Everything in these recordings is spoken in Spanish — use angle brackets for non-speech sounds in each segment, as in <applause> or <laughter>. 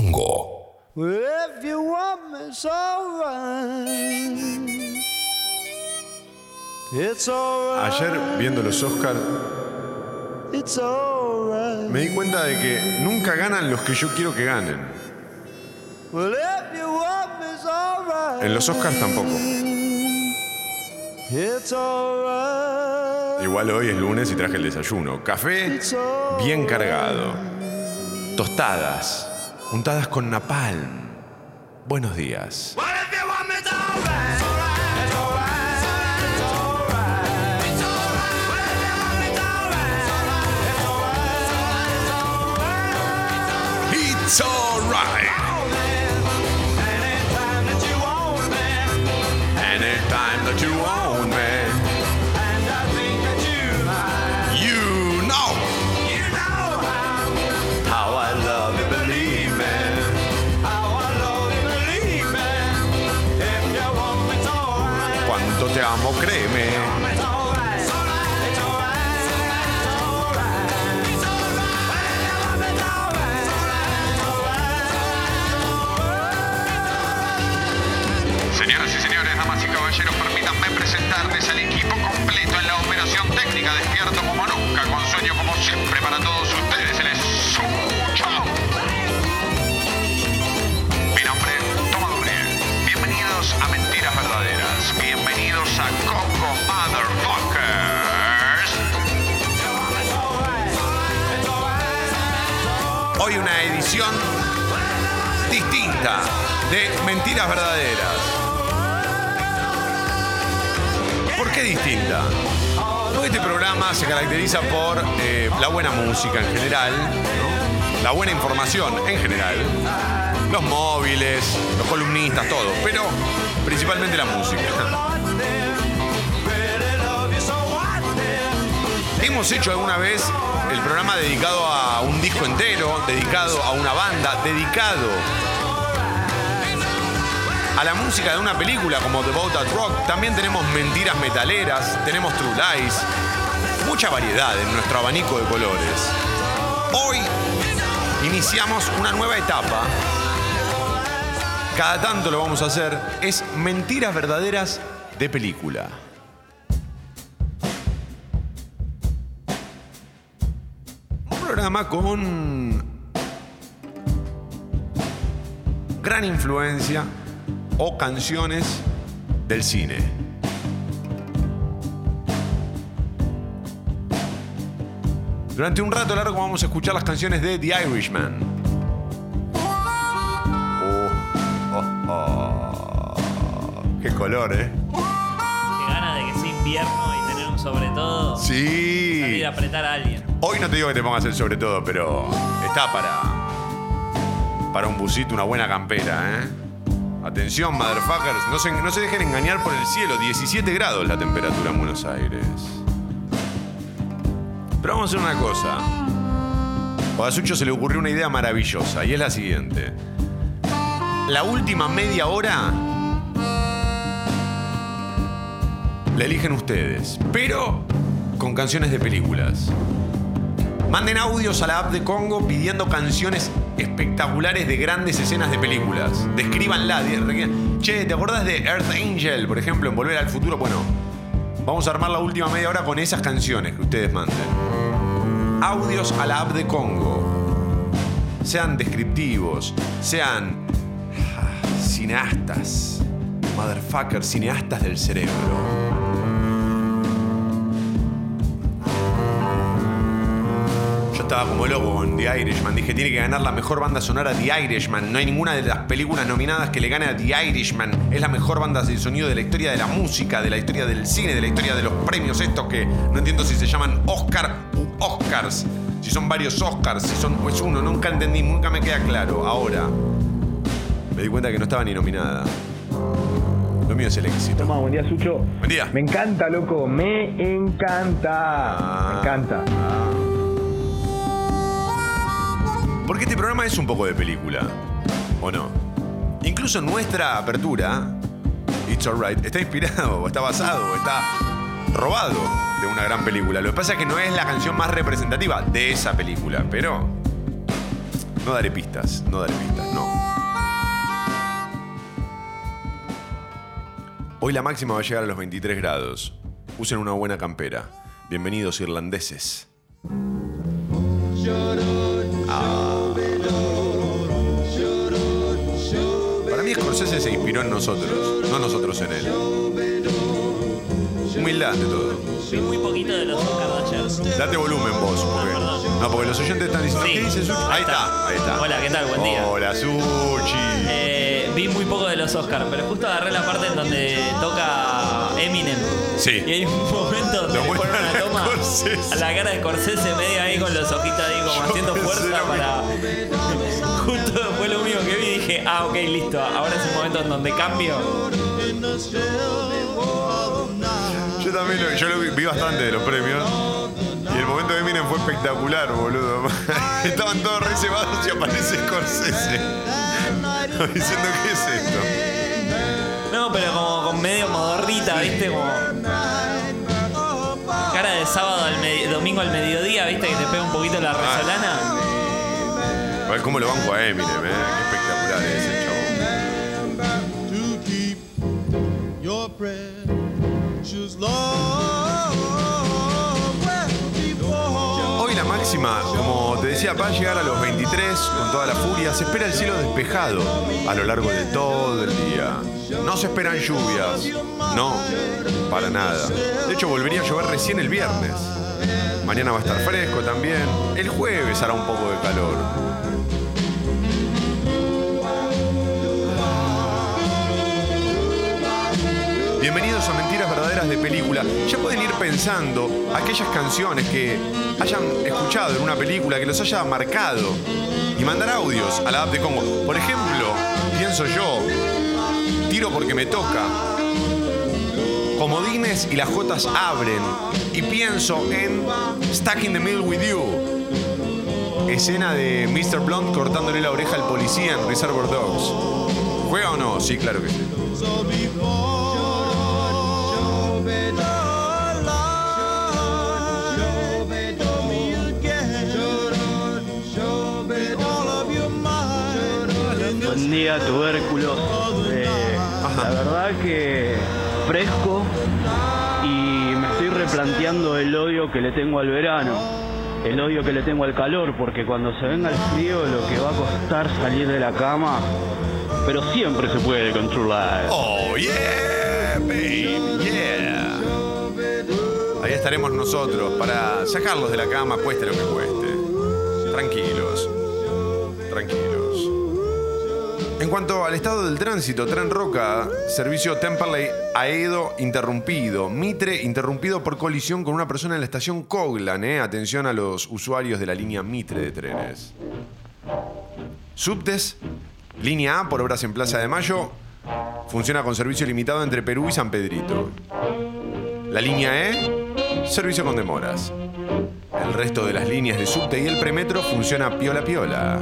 Congo. Well, if you want me, it's alright. It's alright. Ayer viendo los It's alright. me di cuenta de que nunca ganan los que yo quiero que ganen. Well, if you want me, it's alright. En los Oscars tampoco. It's alright. Igual hoy es lunes y traje el desayuno. Café bien cargado. Tostadas, untadas con napalm. Buenos días. It's alright. Te amo, créeme. Señoras y señores, damas y caballeros, permítanme presentarles al equipo completo en la operación técnica, despierto como nunca, con sueño como siempre para todos ustedes. Hoy una edición distinta de Mentiras Verdaderas. ¿Por qué distinta? Porque este programa se caracteriza por eh, la buena música en general, la buena información en general, los móviles, los columnistas, todo, pero principalmente la música. Hemos hecho alguna vez el programa dedicado a un disco entero, dedicado a una banda, dedicado a la música de una película como The Boat That Rock. También tenemos mentiras metaleras, tenemos True Lies, mucha variedad en nuestro abanico de colores. Hoy iniciamos una nueva etapa. Cada tanto lo vamos a hacer. Es mentiras verdaderas de película. Programa con gran influencia o canciones del cine. Durante un rato largo vamos a escuchar las canciones de The Irishman. Oh, oh, oh. Qué color, ¿eh? Qué gana de que sea invierno y tener un sobre todo. Sí. Salir a apretar a alguien. Hoy no te digo que te pongas el sobre todo, pero está para. para un busito, una buena campera, ¿eh? Atención, motherfuckers. No se, no se dejen engañar por el cielo. 17 grados la temperatura en Buenos Aires. Pero vamos a hacer una cosa. A Sucho se le ocurrió una idea maravillosa y es la siguiente. La última media hora la eligen ustedes, pero con canciones de películas. Manden audios a la app de Congo pidiendo canciones espectaculares de grandes escenas de películas. Descríbanla. Che, ¿te acordás de Earth Angel, por ejemplo, en Volver al Futuro? Bueno, vamos a armar la última media hora con esas canciones que ustedes manden. Audios a la app de Congo. Sean descriptivos, sean ah, cineastas. Motherfucker, cineastas del cerebro. Estaba como loco con The Irishman. Dije, tiene que ganar la mejor banda sonora The Irishman. No hay ninguna de las películas nominadas que le gane a The Irishman. Es la mejor banda de sonido de la historia de la música, de la historia del cine, de la historia de los premios estos que no entiendo si se llaman Oscar u Oscars. Si son varios Oscars, si son es uno. Nunca entendí, nunca me queda claro. Ahora me di cuenta que no estaba ni nominada. Lo mío es el éxito. Toma, buen día, Sucho. Buen día. Me encanta, loco. Me encanta. Ah. Me encanta. Porque este programa es un poco de película, ¿o no? Incluso nuestra apertura, It's Alright, está inspirado, o está basado, o está robado de una gran película. Lo que pasa es que no es la canción más representativa de esa película, pero No daré pistas, no daré pistas, no. Hoy la máxima va a llegar a los 23 grados. Usen una buena campera. Bienvenidos irlandeses. Ah. Scorsese se inspiró en nosotros, no nosotros en él. Humildad de todo. Vi muy poquito de los ayer. Date volumen vos, porque, no, porque los oyentes están diciendo, Sí. ¿qué dice Suchi? Ahí está, ahí está. Hola, ¿qué tal? Buen día. Hola, Suchi. Eh, vi muy poco de los Oscars, pero justo agarré la parte en donde toca Eminem. Sí. Y hay un momento donde le ponen una toma a la cara de Scorsese medio ahí con los ojitos ahí como Yo haciendo fuerza para... dije, ah, ok, listo. Ahora es un momento en donde cambio. Yo también lo, yo lo vi, vi bastante de los premios. Y el momento de Eminem fue espectacular, boludo. <laughs> Estaban todos reservados y aparece Scorsese. <laughs> Diciendo, ¿qué es esto? No, pero como con medio modorrita, ¿viste? Como... Cara de sábado al medi- domingo al mediodía, ¿viste? Que te pega un poquito la resolana. A ver cómo lo banco a Eminem, ¿eh? Qué ese Hoy la máxima, como te decía, va a llegar a los 23 con toda la furia. Se espera el cielo despejado a lo largo de todo el día. No se esperan lluvias. No, para nada. De hecho, volvería a llover recién el viernes. Mañana va a estar fresco también. El jueves hará un poco de calor. Bienvenidos a Mentiras Verdaderas de Película. Ya pueden ir pensando aquellas canciones que hayan escuchado en una película, que los haya marcado, y mandar audios a la app de Congo. Por ejemplo, pienso yo, tiro porque me toca. Comodines y las Jotas abren. Y pienso en Stuck in the Middle with You. Escena de Mr. Blunt cortándole la oreja al policía en Reservoir Dogs. ¿Juega o no? Sí, claro que sí. Tubérculos. Eh, la verdad que fresco y me estoy replanteando el odio que le tengo al verano, el odio que le tengo al calor, porque cuando se venga el frío lo que va a costar salir de la cama, pero siempre se puede controlar. Oh, yeah, baby, yeah. Ahí estaremos nosotros para sacarlos de la cama, cueste lo que cueste. Tranquilos, tranquilos. En cuanto al estado del tránsito, Tren Roca, servicio Temperley Aedo interrumpido. Mitre interrumpido por colisión con una persona en la estación Coglan. eh. Atención a los usuarios de la línea Mitre de trenes. Subtes, línea A por obras en Plaza de Mayo, funciona con servicio limitado entre Perú y San Pedrito. La línea E, servicio con demoras. El resto de las líneas de subte y el premetro funciona piola piola.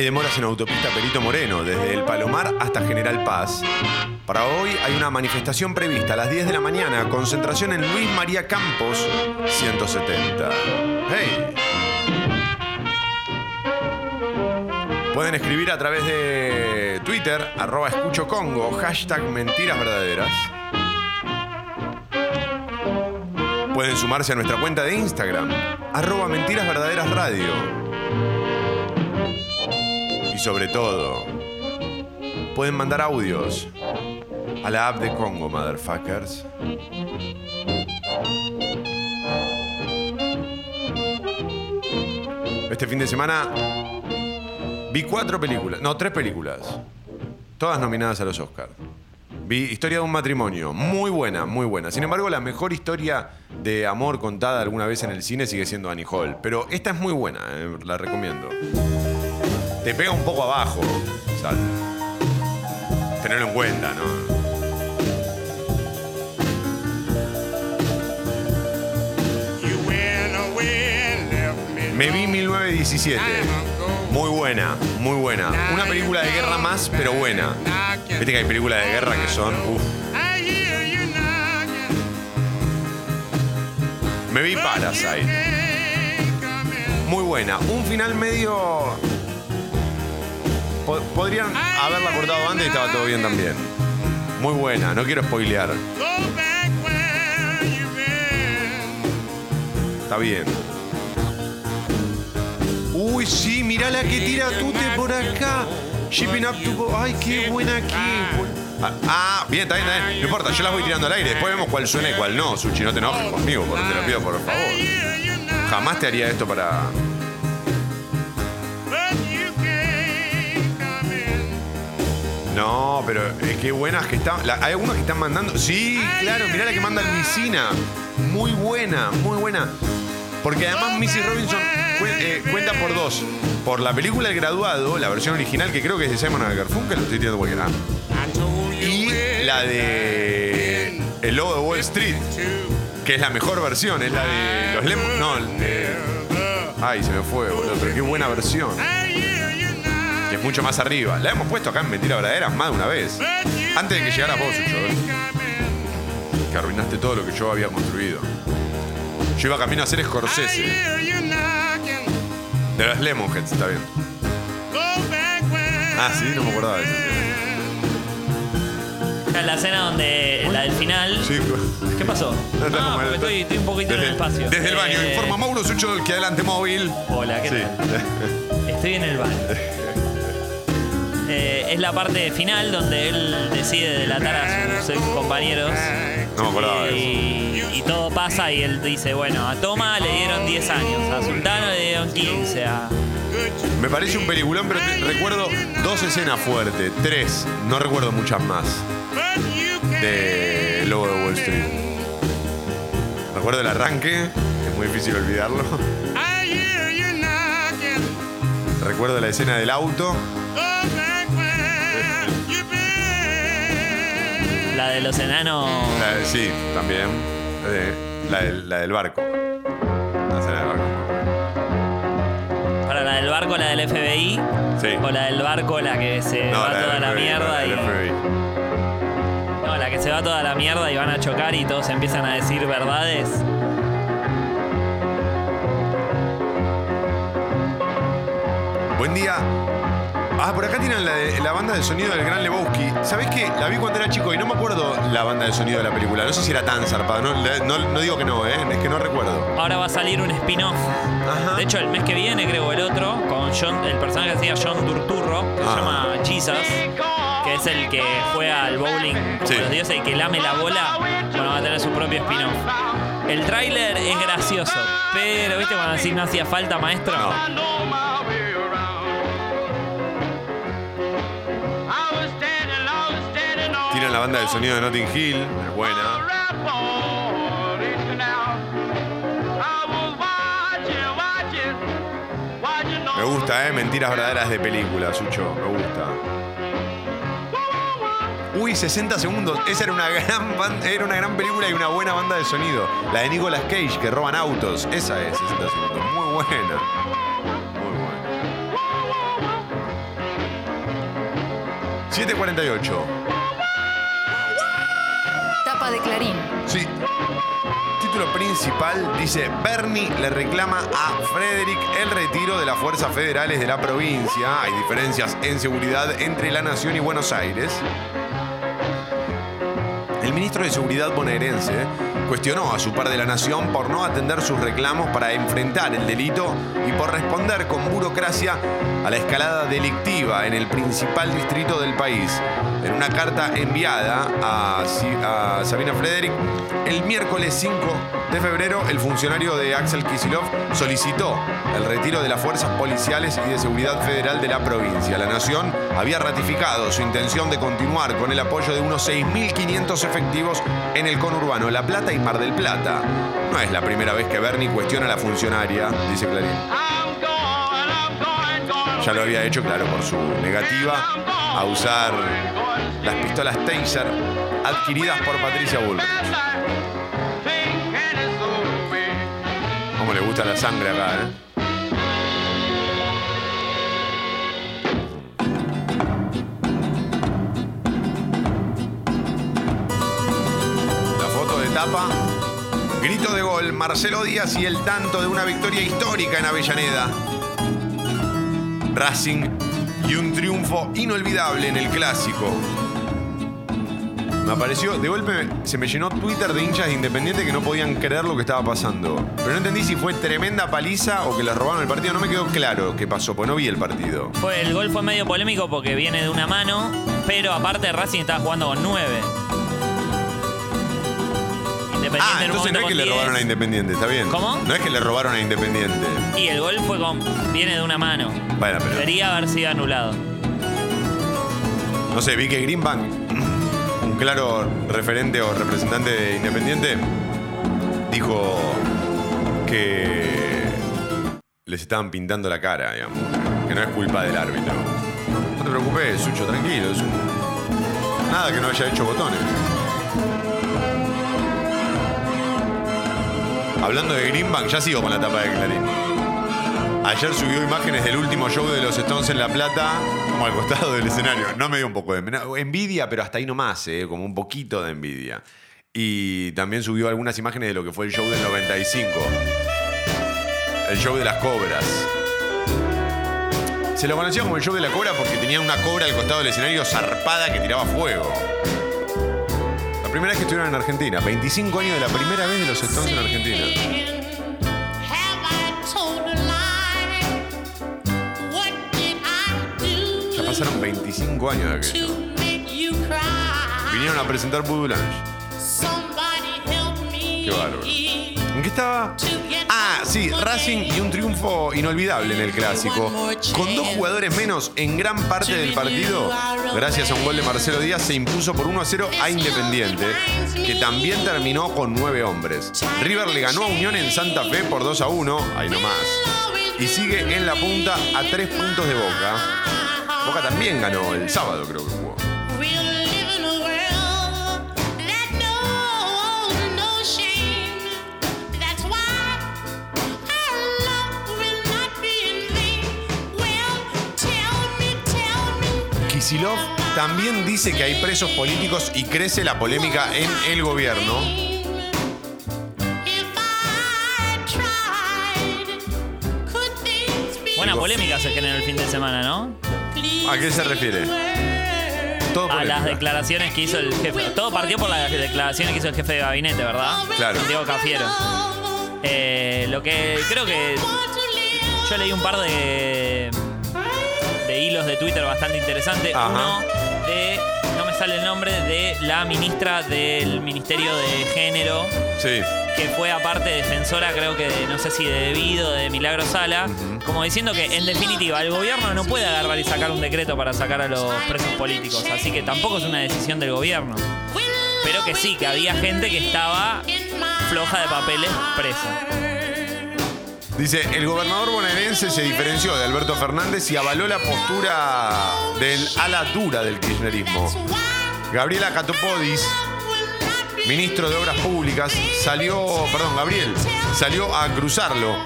Hay demoras en autopista Perito Moreno, desde el Palomar hasta General Paz. Para hoy hay una manifestación prevista a las 10 de la mañana, concentración en Luis María Campos, 170. ¡Hey! Pueden escribir a través de Twitter, arroba escucho Congo, hashtag mentiras verdaderas. Pueden sumarse a nuestra cuenta de Instagram, arroba mentiras radio. Sobre todo, pueden mandar audios a la app de Congo, motherfuckers. Este fin de semana vi cuatro películas, no, tres películas, todas nominadas a los Oscars. Vi Historia de un matrimonio, muy buena, muy buena. Sin embargo, la mejor historia de amor contada alguna vez en el cine sigue siendo Annie Hall. Pero esta es muy buena, eh, la recomiendo. Te pega un poco abajo, tenerlo en cuenta, ¿no? Me vi 1917. long ago. Muy buena, muy buena. Una película de guerra más, pero buena. Viste que hay películas de guerra que son. uf. Me vi Parasite. Muy buena. Un final medio. Po- podrían haberla cortado antes y estaba todo bien también. Muy buena, no quiero spoilear. Está bien. Uy, sí, mirá la que tira Tute por acá. Shipping up to. Ay, qué buena aquí. Ah, ah, bien, está bien, está bien. No importa, yo las voy tirando al aire. Después vemos cuál suena y cuál no. Suchi, no te enojes conmigo, te lo pido por favor. Jamás te haría esto para. No, pero eh, qué buenas que están. la- hay algunos que están mandando. Sí, claro, mirá la que manda Luisina. Muy buena, muy buena. Porque además Missy Robinson cu- eh, cuenta por dos. Por la película El Graduado, la versión original que creo que es de Simon Garfunkel, lo estoy tirando cualquier lado. Y la de El Lobo de Wall Street, que es la mejor versión, es la de los Lemons. No, el de- Ay, se me fue, boludo, pero qué buena versión. Mucho más arriba. La hemos puesto acá en Mentira Verdadera más de una vez. Antes de que llegaras vos, Sucho, ¿eh? Que arruinaste todo lo que yo había construido. Yo iba camino a hacer Scorsese. De los Lemonheads, está bien. Ah, sí, no me acordaba de eso. Esta es la escena donde. La del final. Sí, ¿Qué pasó? No, Ah, porque estoy, estoy un poquito en el espacio. Desde el baño, Eh, informa Mauro Sucho del que adelante móvil. Hola, ¿qué Sí. tal? <laughs> Estoy en el baño. Eh, es la parte final donde él decide delatar a sus ex compañeros. No me acordaba de eso. Y, y todo pasa y él dice, bueno, a Toma le dieron 10 años, a Sultano le dieron 15, a... Me parece un peliculón, pero te- recuerdo dos escenas fuertes, tres, no recuerdo muchas más, de Lobo de Wall Street. Recuerdo el arranque, es muy difícil olvidarlo. Recuerdo la escena del auto. La de los enanos... La de- sí, también. eh, la, del, la del barco. La escena del barco. Para la del barco, la del FBI. Sí. O la del barco, la que se va toda la FBI, mierda la del y... FBI. No, la que se va toda la mierda y van a chocar y todos empiezan a decir verdades. Buen día. Ah, por acá tienen la, de- la banda de sonido del Gran Lebowski. ¿Sabés qué? La vi cuando era chico y no me acuerdo la banda de sonido de la película. No sé si era tan zarpada. No, la- no- no digo que no, ¿eh? Es que no recuerdo. Ahora va a salir un spin-off. De hecho, el mes que viene, creo, el otro, con John, el personaje que hacía John Durturro, que Ah. se llama Jesus, que es el que juega al bowling como Sí. los dioses y que lame la bola, bueno, va a tener su propio spin-off. El tráiler es gracioso, pero ¿viste cuando decís no hacía falta, maestro? No. Banda de sonido de Notting Hill. Es buena. Me gusta, ¿eh? Mentiras verdaderas de película, Sucho. Me gusta. Uy, 60 segundos. Esa era una gran ban- era una gran película y una buena banda de sonido. La de Nicolas Cage, que roban autos. Esa es 60 segundos. Muy buena. Muy buena. 748. De Clarín. Sí. Título principal dice, Bernie le reclama a Frederick el retiro de las fuerzas federales de la provincia. Hay diferencias en seguridad entre la nación y Buenos Aires. El ministro de Seguridad bonaerense cuestionó a su par de la nación por no atender sus reclamos para enfrentar el delito y por responder con burocracia a la escalada delictiva en el principal distrito del país. En una carta enviada a, Sabina Frederick, el miércoles 5 de febrero, el funcionario de Axel Kisilov solicitó el retiro de las fuerzas policiales y de seguridad federal de la provincia. La nación había ratificado su intención de continuar con el apoyo de unos 6.500 efectivos en el conurbano La Plata y Mar del Plata. No es la primera vez que Bernie cuestiona a la funcionaria, dice Clarín. Ya lo había hecho, claro, por su negativa a usar las pistolas Taser adquiridas por Patricia Bullrich. Cómo le gusta la sangre acá, ¿eh? Grito de gol, Marcelo Díaz y el tanto de una victoria histórica en Avellaneda. Racing y un triunfo inolvidable en el clásico. Me apareció, de golpe se me llenó Twitter de hinchas de Independiente que no podían creer lo que estaba pasando. Pero no entendí si fue tremenda paliza o que les robaron el partido. No me quedó claro qué pasó, pues no vi el partido. Fue, el gol fue medio polémico porque viene de una mano, pero aparte Racing estaba jugando con nueve. Independiente Ah, en un entonces no es que le con robaron a 10. Independiente, está bien. ¿Cómo? No es que le robaron a Independiente. Y el gol fue con. viene de una mano. Bueno, pero. Debería haber sido anulado. No sé, vi que Greenbank, claro referente o representante de Independiente, dijo que les estaban pintando la cara, digamos. Que no es culpa del árbitro. No te preocupes, Sucho, tranquilo. Es un- Nada que no haya hecho botones. Hablando de Greenbank, ya sigo con la tapa de Clarín. Ayer subió imágenes del último show de los Stones en La Plata, como al costado del escenario. No me dio un poco de envidia, pero hasta ahí nomás, eh, como un poquito de envidia. Y también subió algunas imágenes de lo que fue el show del 95. El show de las cobras. Se lo conocía como el show de la cobra porque tenía una cobra al costado del escenario zarpada que tiraba fuego. La primera vez que estuvieron en Argentina, 25 años de la primera vez de los Stones en Argentina. Pasaron 25 años de aquello. Vinieron a presentar Voodoo. Qué bárbaro. ¿En qué estaba? Ah, sí, Racing y un triunfo inolvidable en el clásico. Con dos jugadores menos en gran parte del partido, gracias a un gol de Marcelo Díaz, se impuso por 1 a 0 a Independiente, que también terminó con nueve hombres. River le ganó a Unión en Santa Fe por 2 a 1, ahí nomás. Y sigue en la punta a tres puntos de Boca. Boca también ganó el sábado, creo que jugó. Kisilov también dice que hay presos políticos y crece la polémica en el gobierno. Buena polémica se generó el fin de semana, ¿no? ¿A qué se refiere? Todo A las declaraciones que hizo el jefe. Todo partió por las declaraciones que hizo el jefe de gabinete, ¿verdad? Claro. Diego Cafiero. Eh, lo que creo que yo leí un par de, de hilos de Twitter bastante interesantes. Ajá. Uno de, no me sale el nombre, de la ministra del Ministerio de Género, Sí. Que fue aparte defensora, creo que de, no sé si de Debido, de Milagro Sala, como diciendo que en definitiva el gobierno no puede agarrar y sacar un decreto para sacar a los presos políticos, así que tampoco es una decisión del gobierno. Pero que sí, que había gente que estaba floja de papeles presa. Dice, el gobernador bonaerense se diferenció de Alberto Fernández y avaló la postura del ala dura del kirchnerismo. Gabriela Catopodis, ministro de Obras Públicas, salió, perdón, Gabriel, salió a cruzarlo.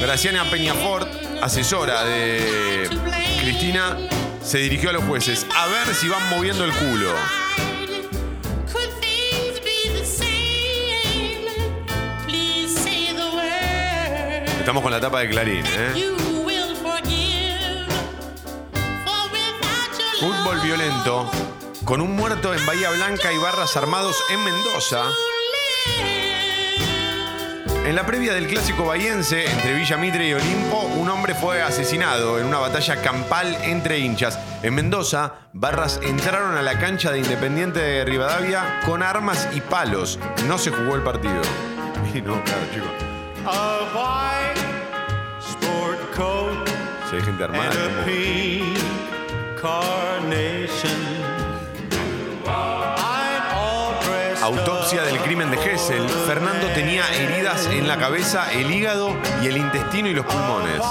Graciana Peñafort, asesora de Cristina, se dirigió a los jueces a ver si van moviendo el culo. Estamos con la tapa de Clarín, ¿eh? Fútbol violento, con un muerto en Bahía Blanca y barras armados en Mendoza. En la previa del clásico bahiense entre Villa Mitre y Olimpo, un hombre fue asesinado en una batalla campal entre hinchas. En Mendoza, barras entraron a la cancha de Independiente de Rivadavia con armas y palos. No se jugó el partido. <laughs> Y no, claro, chicos. Hay gente armada. Autopsia del crimen de Hessel. Fernando tenía heridas en la cabeza, el hígado y el intestino y los pulmones.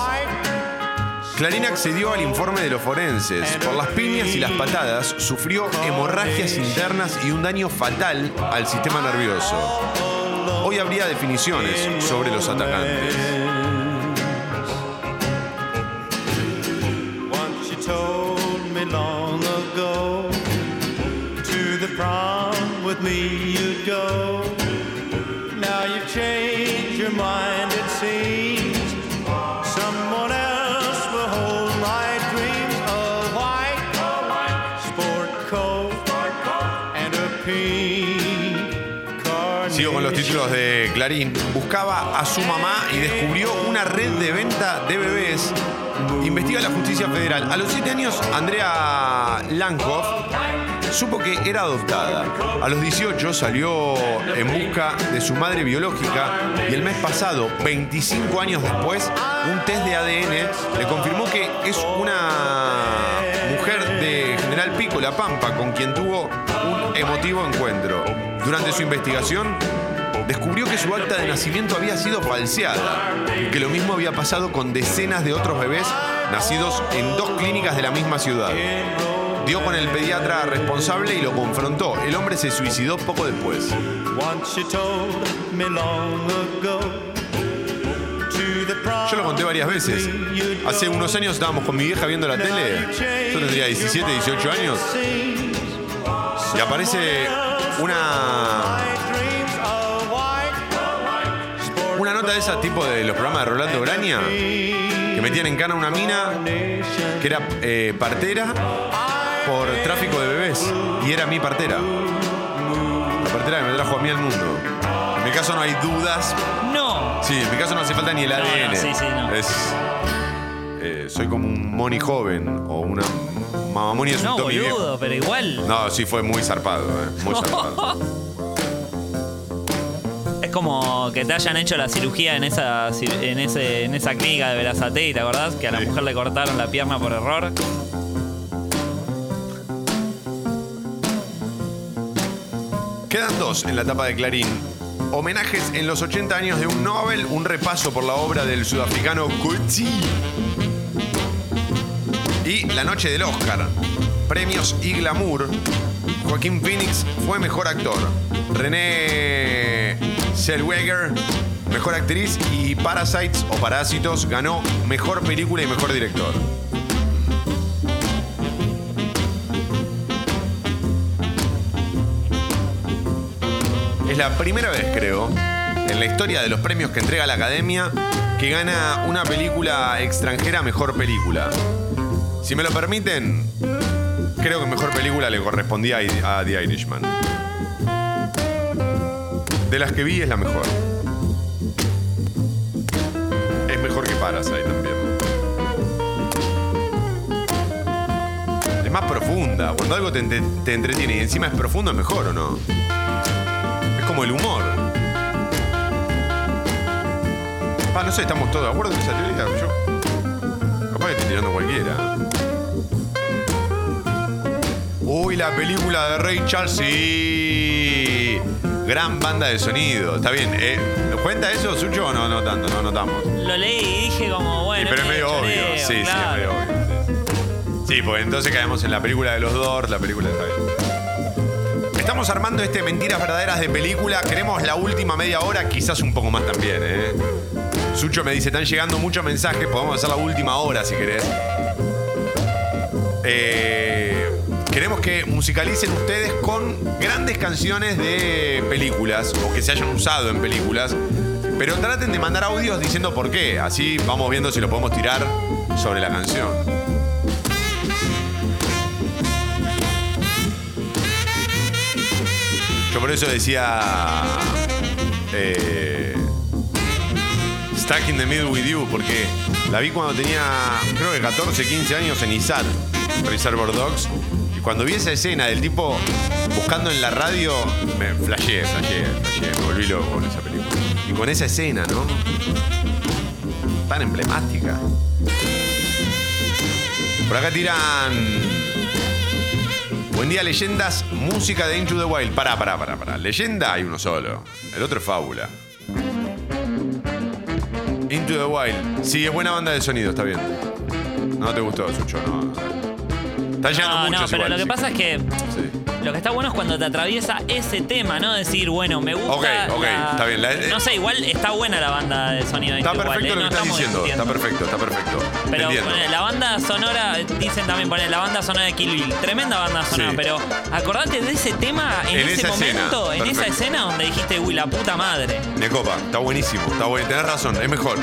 Clarín accedió al informe de los forenses. Por las piñas y las patadas, sufrió hemorragias internas y un daño fatal al sistema nervioso. Hoy habría definiciones sobre los atacantes. With me you'd go. Now you've changed your mind, it seems. Someone else will hold my dreams of white, sport coat, and a pink carnation. Sigo con los títulos de Clarín. Buscaba a su mamá y descubrió una red de venta de bebés. Investiga la justicia federal. A los 7 años, Andrea Lankoff supo que era adoptada. A los 18 salió en busca de su madre biológica y el mes pasado, 25 años después, un test de ADN le confirmó que es una mujer de General Pico, La Pampa, con quien tuvo un emotivo encuentro. Durante su investigación, descubrió que su acta de nacimiento había sido falseada y que lo mismo había pasado con decenas de otros bebés nacidos en dos clínicas de la misma ciudad. Dio con el pediatra responsable y lo confrontó. El hombre se suicidó poco después. Yo lo conté varias veces. Hace unos años estábamos con mi vieja viendo la tele. Yo tendría 17, 18 años. Y aparece una, una nota de esa tipo de los programas de Rolando Graña. Que metían en cana una mina que era eh, partera por tráfico de bebés. Y era mi partera. La partera que me trajo a mí al mundo. En mi caso no hay dudas. No. Sí, en mi caso no hace falta ni el ADN. no, sí, sí, no. Es, eh, soy como un Moni joven o una mamamoni es un No, viejo. boludo, pero igual. No, sí fue muy zarpado, eh, muy <laughs> zarpado. Es como que te hayan hecho la cirugía en esa, en ese, en esa clínica de Verazate, ¿te acordás? Que a la Sí. mujer le cortaron la pierna por error. Quedan dos en la tapa de Clarín. Homenajes en los 80 años de un Nobel, un repaso por la obra del sudafricano Coetzee. Y la noche del Oscar. Premios y glamour. Joaquín Phoenix fue mejor actor. René Zellweger, mejor actriz. Y Parasites o Parásitos ganó mejor película y mejor director. Es la primera vez, creo, en la historia de los premios que entrega la Academia que gana una película extranjera mejor película. Si me lo permiten, creo que mejor película le correspondía a The Irishman. De las que vi es la mejor. Es mejor que Parasite también. Es más profunda. Cuando algo te, te entretiene y encima es profundo, es mejor o no. Como el humor. Ah, no sé, estamos todos de acuerdo con esa teoría. Yo. Capaz que estoy tirando cualquiera. Uy, la película de Ray Charles, sí. Gran banda de sonido. Está bien. Eh, ¿Cuenta eso, Sucho, o no? No tanto, no notamos. Lo leí y dije como, bueno. pero es medio obvio. sí, sí, es medio obvio. Sí, Sí, pues entonces caemos en la película de los Doors, la película está bien. Estamos armando este Mentiras Verdaderas de película. Queremos la última media hora, quizás un poco más también, ¿eh? Sucho me dice, están llegando muchos mensajes, podemos hacer la última hora si querés. Eh, queremos que musicalicen ustedes con grandes canciones de películas o que se hayan usado en películas. Pero traten de mandar audios diciendo por qué. Así vamos viendo si lo podemos tirar sobre la canción. Yo por eso decía. eh, Stuck in the Middle with You, porque la vi cuando tenía, creo que 14, 15 años en ISAT, Reservoir Dogs. Y cuando vi esa escena del tipo buscando en la radio, me flasheé, flasheé, flasheé, me volví loco con esa película. Y con esa escena, ¿no? Tan emblemática. Por acá tiran. Buen día, leyendas. Música de Into the Wild. Pará, pará, pará, pará. Leyenda hay uno solo. El otro es fábula. Into the Wild. Sí, es buena banda de sonido, está bien. No te gustó, Sucho, no. Está llegando No, muchos no, pero igual, lo que sí. pasa es que Sí. Lo que está bueno es cuando te atraviesa ese tema, ¿no? Decir, bueno, me gusta. Ok, ok, la- está bien. La- no sé, igual está buena la banda de sonido. Está igual, perfecto ¿eh? lo No que estás estamos diciendo. Está perfecto, está perfecto. Pero ponele, la banda sonora, dicen también poner la banda sonora de Kill Bill. Tremenda banda sonora, Sí. pero acordate de ese tema en, En ese esa escena, momento, en esa escena donde dijiste, uy, la puta madre. Me copa, está buenísimo, está bueno, tenés razón, es mejor,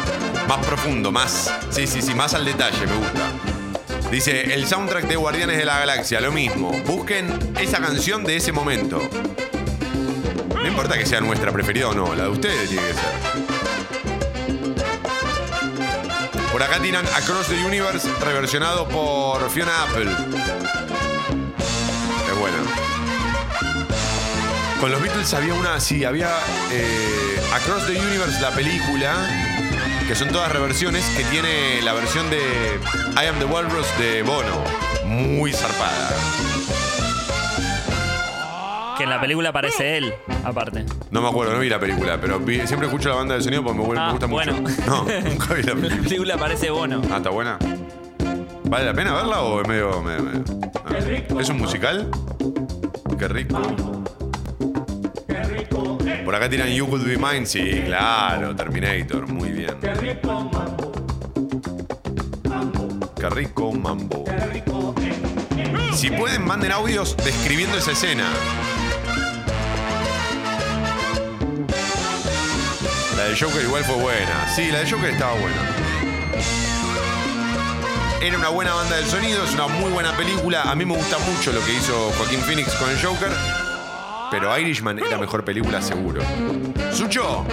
más profundo, más, sí, sí, sí, más al detalle, me gusta. Dice, el soundtrack de Guardianes de la Galaxia, lo mismo, busquen esa canción de ese momento. No importa que sea nuestra preferida o no, la de ustedes tiene que ser. Por acá tiran Across the Universe, reversionado por Fiona Apple. Es buena. Con los Beatles había una, sí, había eh, Across the Universe, la película, que son todas reversiones, que tiene la versión de I Am the Walrus de Bono. Muy zarpada. Que en la película aparece él, aparte. No me acuerdo, no vi la película, pero vi- siempre escucho la banda de sonido porque me, me Ah, gusta bueno. mucho. <laughs> No, nunca vi la En la película. película aparece Bono. Ah, ¿está buena? ¿Vale la pena verla o es medio... medio- medio? Ah. ¿Es un musical? Qué rico. Por acá tiran You Could Be Mine, sí, claro, Terminator, muy bien. Qué rico mambo. Si pueden, manden audios describiendo esa escena. La de Joker igual fue buena. Sí, la de Joker estaba buena. Era una buena banda del sonido, es una muy buena película. A mí me gusta mucho lo que hizo Joaquín Phoenix con el Joker. Pero Irishman era mejor película seguro. Sucho,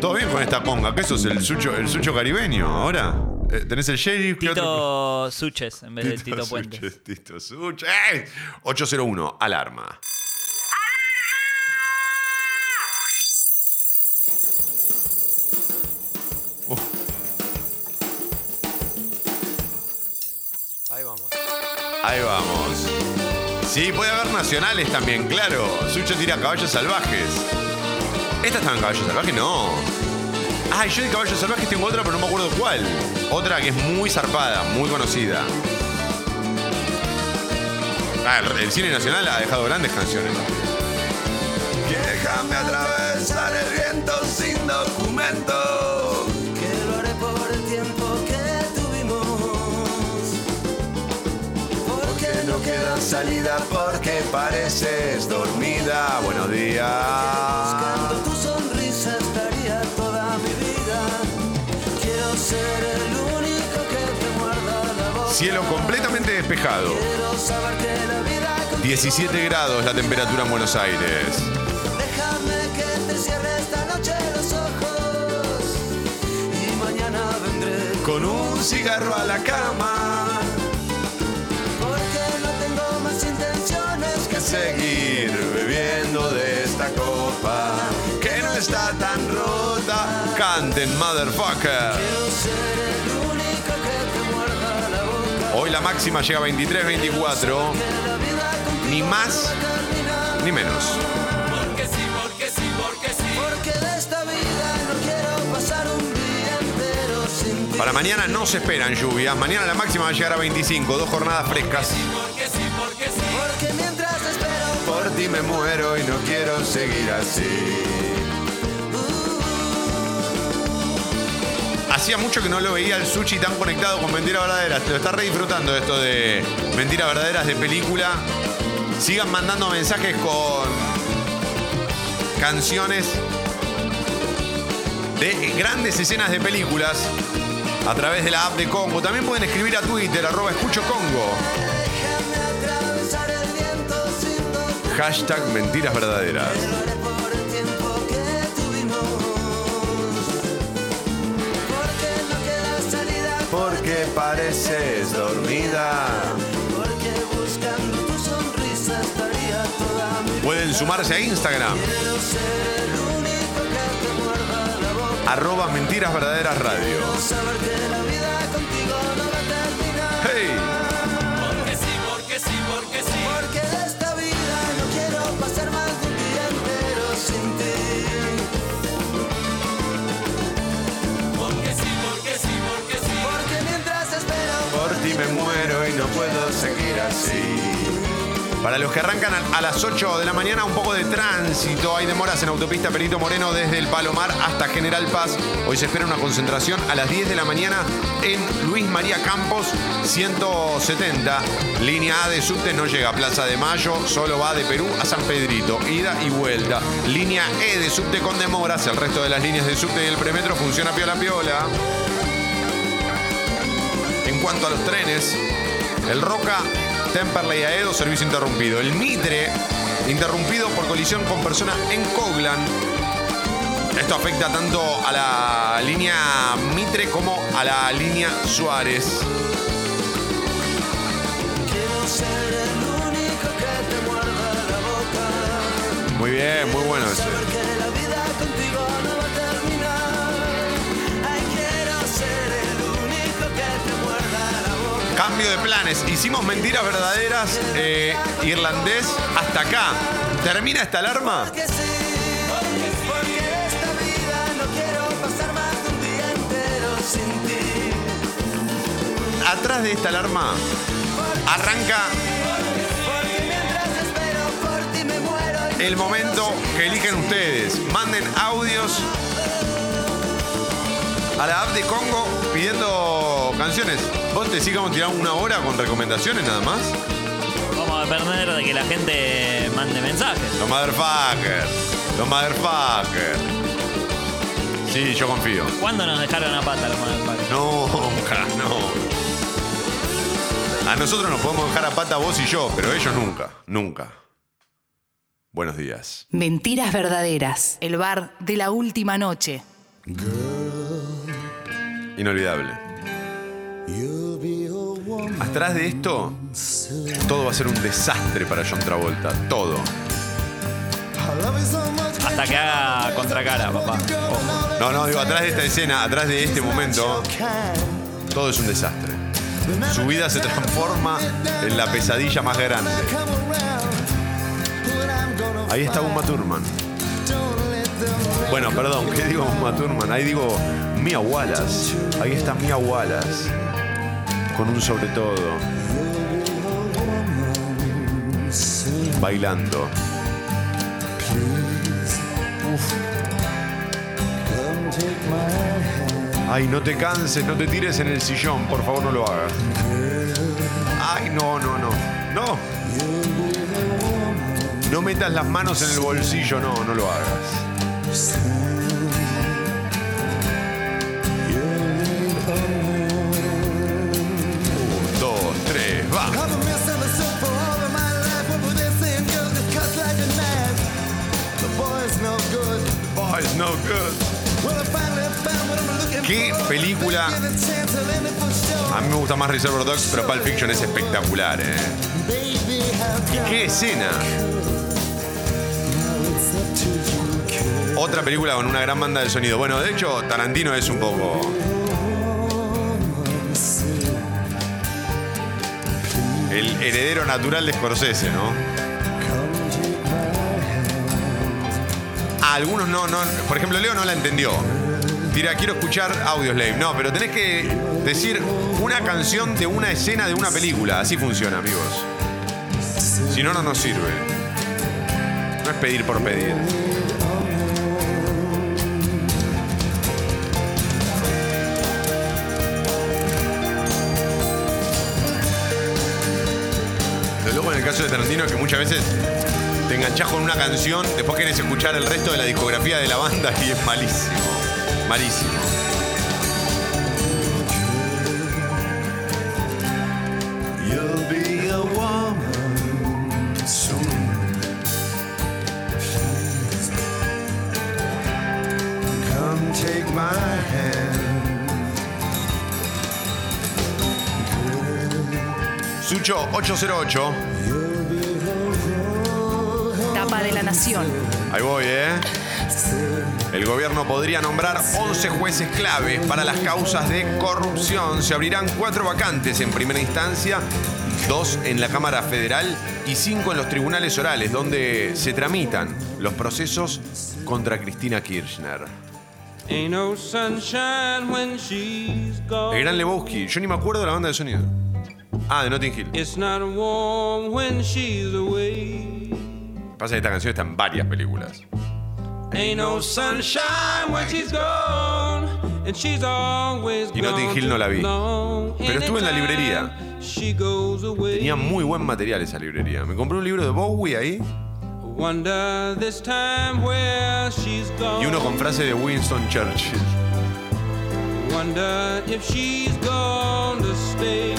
¿todo bien con esta conga? ¿Qué sos? ¿El Sucho, el Sucho caribeño ahora? Eh, ¿Tenés el sheriff? Tito Suches en vez de Tito Puentes. Suches, Tito Suches. ¡Eh! 801, alarma. Ahí vamos. Ahí vamos. Sí, puede haber nacionales también, claro. Sucho tira caballos salvajes. ¿Esta estaba en caballos salvajes? No. Ah, yo de caballos salvajes tengo otra, pero no me acuerdo cuál. Otra que es muy zarpada, muy conocida. Ah, el, cine nacional ha dejado grandes canciones. Déjame atravesar el viento sin documento. Salida porque pareces dormida. Buenos días. Buscando tu sonrisa estaría toda mi vida. Quiero ser el único que te muerda la boca. Cielo completamente despejado. Quiero saber que la vida contigo 17 grados la temperatura en Buenos Aires. Déjame que te cierre esta noche los ojos. Y mañana vendré. Con un cigarro a la cama. Seguir bebiendo de esta copa que no está tan rota. Canten, motherfucker. Hoy la máxima llega a 23, 24. Que la vida contigo Ni más ni menos. Porque de esta vida no quiero pasar un día entero sin ti. Para mañana no se esperan lluvias. Mañana la máxima va a llegar a 25. Dos jornadas frescas. Porque Me muero y no quiero seguir así. Hacía mucho que no lo veía el sushi tan conectado con Mentiras Verdaderas. Te lo está re disfrutando esto de Mentiras Verdaderas de película. Sigan mandando mensajes con canciones de grandes escenas de películas a través de la app de Congo. También pueden escribir a Twitter, arroba escucho Congo. Hashtag Mentiras Verdaderas. Porque pareces dormida. Porque buscando tu sonrisa estaría toda mi. Pueden sumarse a Instagram, arroba Mentiras Verdaderas Radio. Para los que arrancan a las 8 de la mañana, un poco de tránsito. Hay demoras en autopista Perito Moreno desde el Palomar hasta General Paz. Hoy se espera una concentración a las 10 de la mañana en Luis María Campos 170. Línea A de subte no llega a Plaza de Mayo, solo va de Perú a San Pedrito. Ida y vuelta. Línea E de subte con demoras. El resto de las líneas de subte y el premetro funciona piola piola. En cuanto a los trenes, el Roca, Temperley Aedo, servicio interrumpido. El Mitre, interrumpido por colisión con persona en Coglan. Esto afecta tanto a la línea Mitre como a la línea Suárez. Muy bien, muy bueno ese. Cambio de planes. Hicimos mentiras verdaderas eh, irlandés hasta acá. ¿Termina esta alarma? Atrás de esta alarma arranca el momento que eligen ustedes. Manden audios a la app de Congo pidiendo canciones. ¿Vos te sigamos tirando una hora con recomendaciones nada más? Vamos a depender de que la gente mande mensajes. Los motherfuckers. Los motherfuckers. Sí, yo confío. ¿Cuándo nos dejaron a pata los motherfuckers? Nunca, no. A nosotros nos podemos dejar a pata vos y yo, pero ellos nunca, nunca. Buenos días. Mentiras verdaderas. El bar de la última noche. Inolvidable. Atrás de esto, todo va a ser un desastre para John Travolta. Todo. Hasta que haga contracara, papá. No, no, digo, atrás de esta escena, atrás de este momento, todo es un desastre. Su vida se transforma en la pesadilla más grande. Ahí está Uma Thurman. Bueno, perdón, ¿qué digo Uma Thurman? Ahí digo Mia Wallace. Ahí está Mia Wallace. Con un sobre todo. Bailando. Ay, no te canses, no te tires en el sillón, por favor no lo hagas. Ay, no, no, no. No. No metas las manos en el bolsillo, no, no lo hagas. Qué película. A mí me gusta más Reservoir Dogs, pero Pulp Fiction es espectacular, ¿eh? ¿Y qué escena? Otra película con una gran banda de sonido. Bueno, de hecho, Tarantino es un poco. El heredero natural de Scorsese, ¿no? Algunos no, no. Por ejemplo, Leo no la entendió. Tira, quiero escuchar Audioslave. No, pero tenés que decir una canción de una escena de una película. Así funciona, amigos. Si no, no nos sirve. No es pedir por pedir. caso de Tarantino que muchas veces te enganchás con una canción, después querés escuchar el resto de la discografía de la banda y es malísimo. Malísimo. Sucho 808 Nación. Ahí voy, ¿eh? El gobierno podría nombrar 11 jueces clave para las causas de corrupción. Se abrirán cuatro vacantes en primera instancia, dos en la Cámara Federal y cinco en los tribunales orales, donde se tramitan los procesos contra Cristina Kirchner. Ain't no sunshine when she's gone. El gran Lebowski, yo ni me acuerdo de la banda de sonido. Ah, de Notting Hill. It's not warm when she's away. Pasa que esta canción está en varias películas. Ain't no sunshine when she's gone. And she's always Y Notting Hill no la vi. Pero estuve en la librería. Anytime She goes away. Tenía muy buen material esa librería. Me compré un libro de Bowie ahí y uno con frase de Winston Churchill. Wonder if she's gone to stay.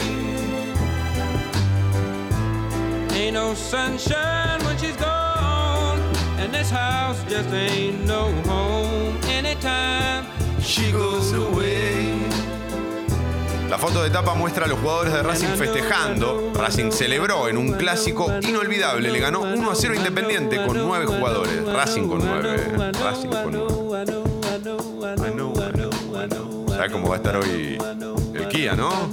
Ain't no sunshine and this house just ain't no home. Anytime she goes away. La foto de tapa muestra a los jugadores de Racing festejando. Racing celebró en un clásico inolvidable. Le ganó 1 a 0 Independiente con 9 jugadores. Racing con 9. Racing con 9. ¿Sabes cómo va a estar hoy el Kia, no?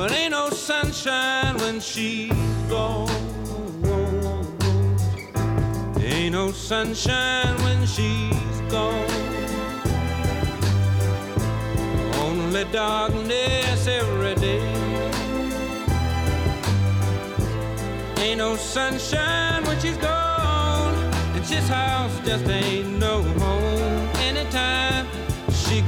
But ain't no sunshine when she's Ain't no sunshine when she's gone. Only darkness every day. Ain't no sunshine when she's gone. And this house just ain't no home. Anytime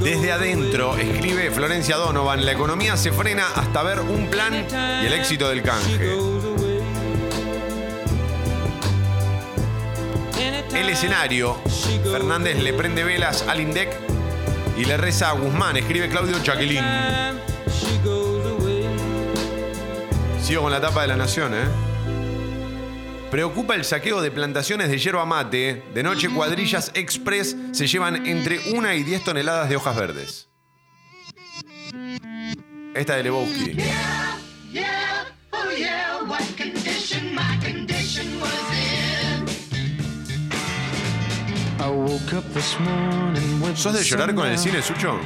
Desde adentro, escribe Florencia Donovan, la economía se frena hasta ver un plan y el éxito del canje. El escenario, Fernández le prende velas al INDEC y le reza a Guzmán, escribe Claudio Chaquelín. Sigo con la tapa de la Nación, ¿eh? Preocupa el saqueo de plantaciones de yerba mate. De noche, cuadrillas express se llevan entre 1 y 10 toneladas de hojas verdes. Esta de Lebowski. Oh ¿Sos de llorar con el cine, Sucho?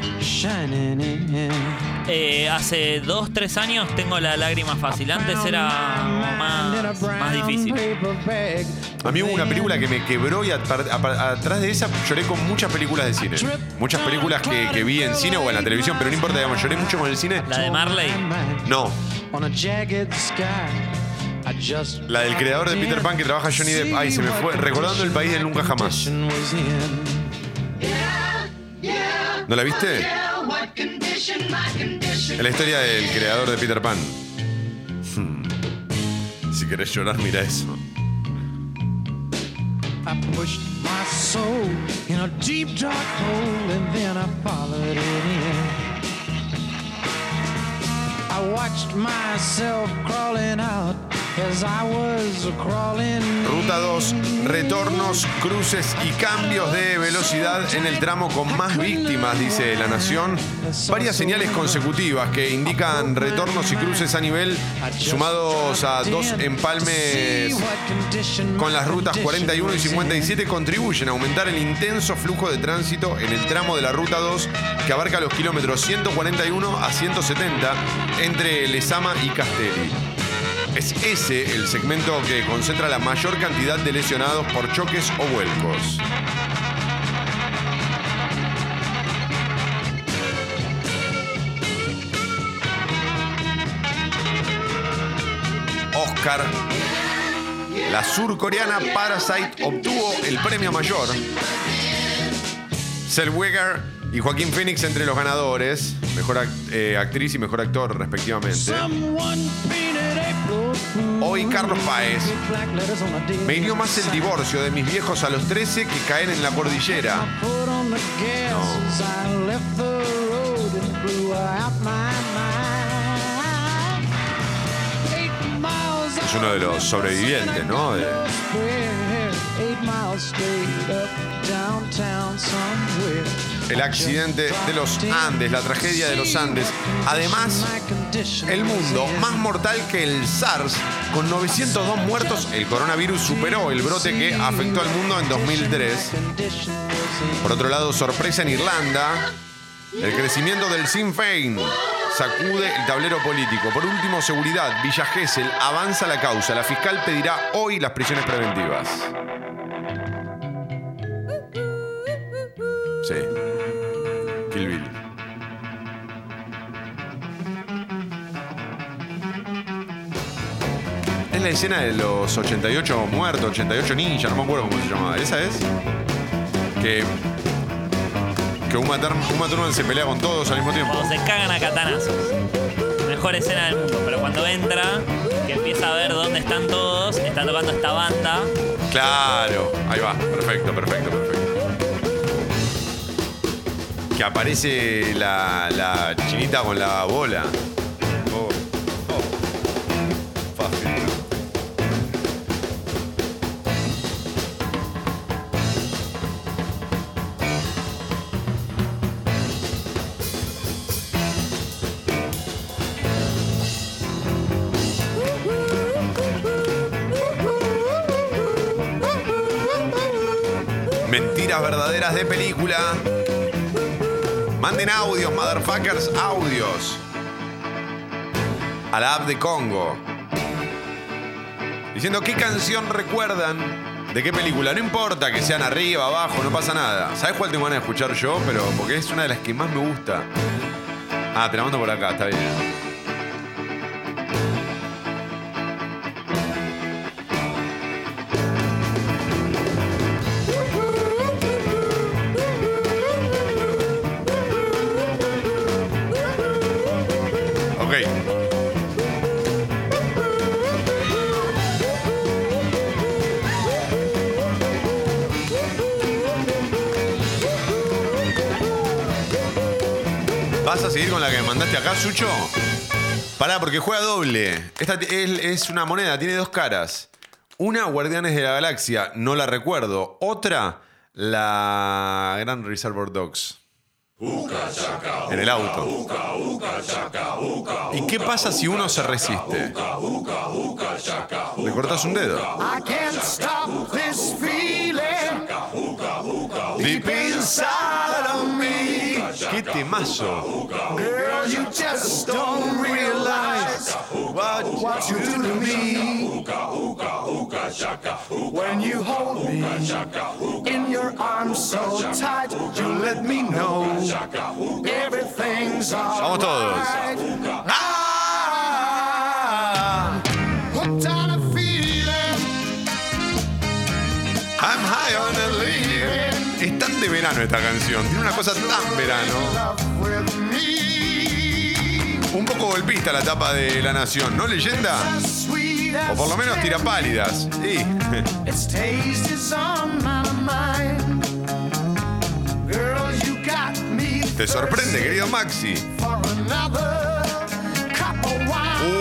Eh, hace dos, tres años tengo la lágrima fácil. Antes era más, más difícil. A mí hubo una película que me quebró y a- a- atrás de esa lloré con muchas películas de cine. Muchas películas que, que vi en cine o en la televisión, pero no importa, digamos, lloré mucho con el cine. La de Marley. No, La del creador de Peter Pan que trabaja Johnny Depp. Ay, se me fue. Recordando el país del nunca jamás. ¿No la viste? La historia del creador de Peter Pan. Hmm. Si querés llorar, mira eso. I watched myself crawling out Ruta 2, retornos, cruces y cambios de velocidad en el tramo con más víctimas, dice La Nación. Varias señales consecutivas que indican retornos y cruces a nivel, sumados a dos empalmes con las rutas 41 y 57 contribuyen a aumentar el intenso flujo de tránsito en el tramo de la ruta 2 que abarca los kilómetros 141 a 170 entre Lezama y Castelli. Es ese el segmento que concentra la mayor cantidad de lesionados por choques o vuelcos. Oscar. La surcoreana Parasite obtuvo el premio mayor. Zellweger y Joaquín Phoenix entre los ganadores. Mejor eh, actriz y mejor actor, respectivamente. Hoy Carlos Páez. Me hirió más el divorcio de mis viejos a los 13 que caer en la cordillera. Es uno de los sobrevivientes, ¿no? De- el accidente de los Andes, la tragedia de los Andes. Además, el mundo más mortal que el SARS, con 902 muertos, el coronavirus superó el brote que afectó al mundo en 2003. Por otro lado, sorpresa en Irlanda, el crecimiento del Sinn Féin sacude el tablero político. Por último, seguridad. Villa Gesell avanza la causa. La fiscal pedirá hoy las prisiones preventivas. Sí. Es la escena de los 88 muertos, 88 ninjas, no me acuerdo cómo se llamaba. ¿Esa es? Que. Que Uma, Thurman se pelea con todos al mismo tiempo. Cuando se cagan a catanazos. Mejor escena del mundo, pero cuando entra, que empieza a ver dónde están todos, está tocando esta banda. Claro, ahí va, perfecto, perfecto, perfecto. Que aparece la, chinita con la bola. Oh, oh. Mentiras verdaderas de película. Manden audios, motherfuckers, audios. A la app de Congo. Diciendo qué canción recuerdan de qué película. No importa que sean arriba, abajo, no pasa nada. ¿Sabes cuál tengo ganas de escuchar yo? Pero porque es una de las que más me gusta. Ah, te la mando por acá, está bien. ¿Vas a seguir con la que me mandaste acá, Sucho? Pará, porque juega doble. Esta es, es una moneda, tiene dos caras. Una, Guardianes de la Galaxia, no la recuerdo. Otra, la Gran Reservoir Dogs. En el auto. ¿Y qué pasa si uno se resiste? Le cortas un dedo. I can't stop this feeling deep inside. ¡Qué temazo! Girl, you just don't realize what, what you do to me. When you hold me in your arms so tight, you let me know everything's Vamos todos. Verano esta canción. Tiene una cosa tan verano. Un poco golpista la tapa de La Nación, ¿no, leyenda? O por lo menos tira pálidas. Sí. Te sorprende, querido Maxi.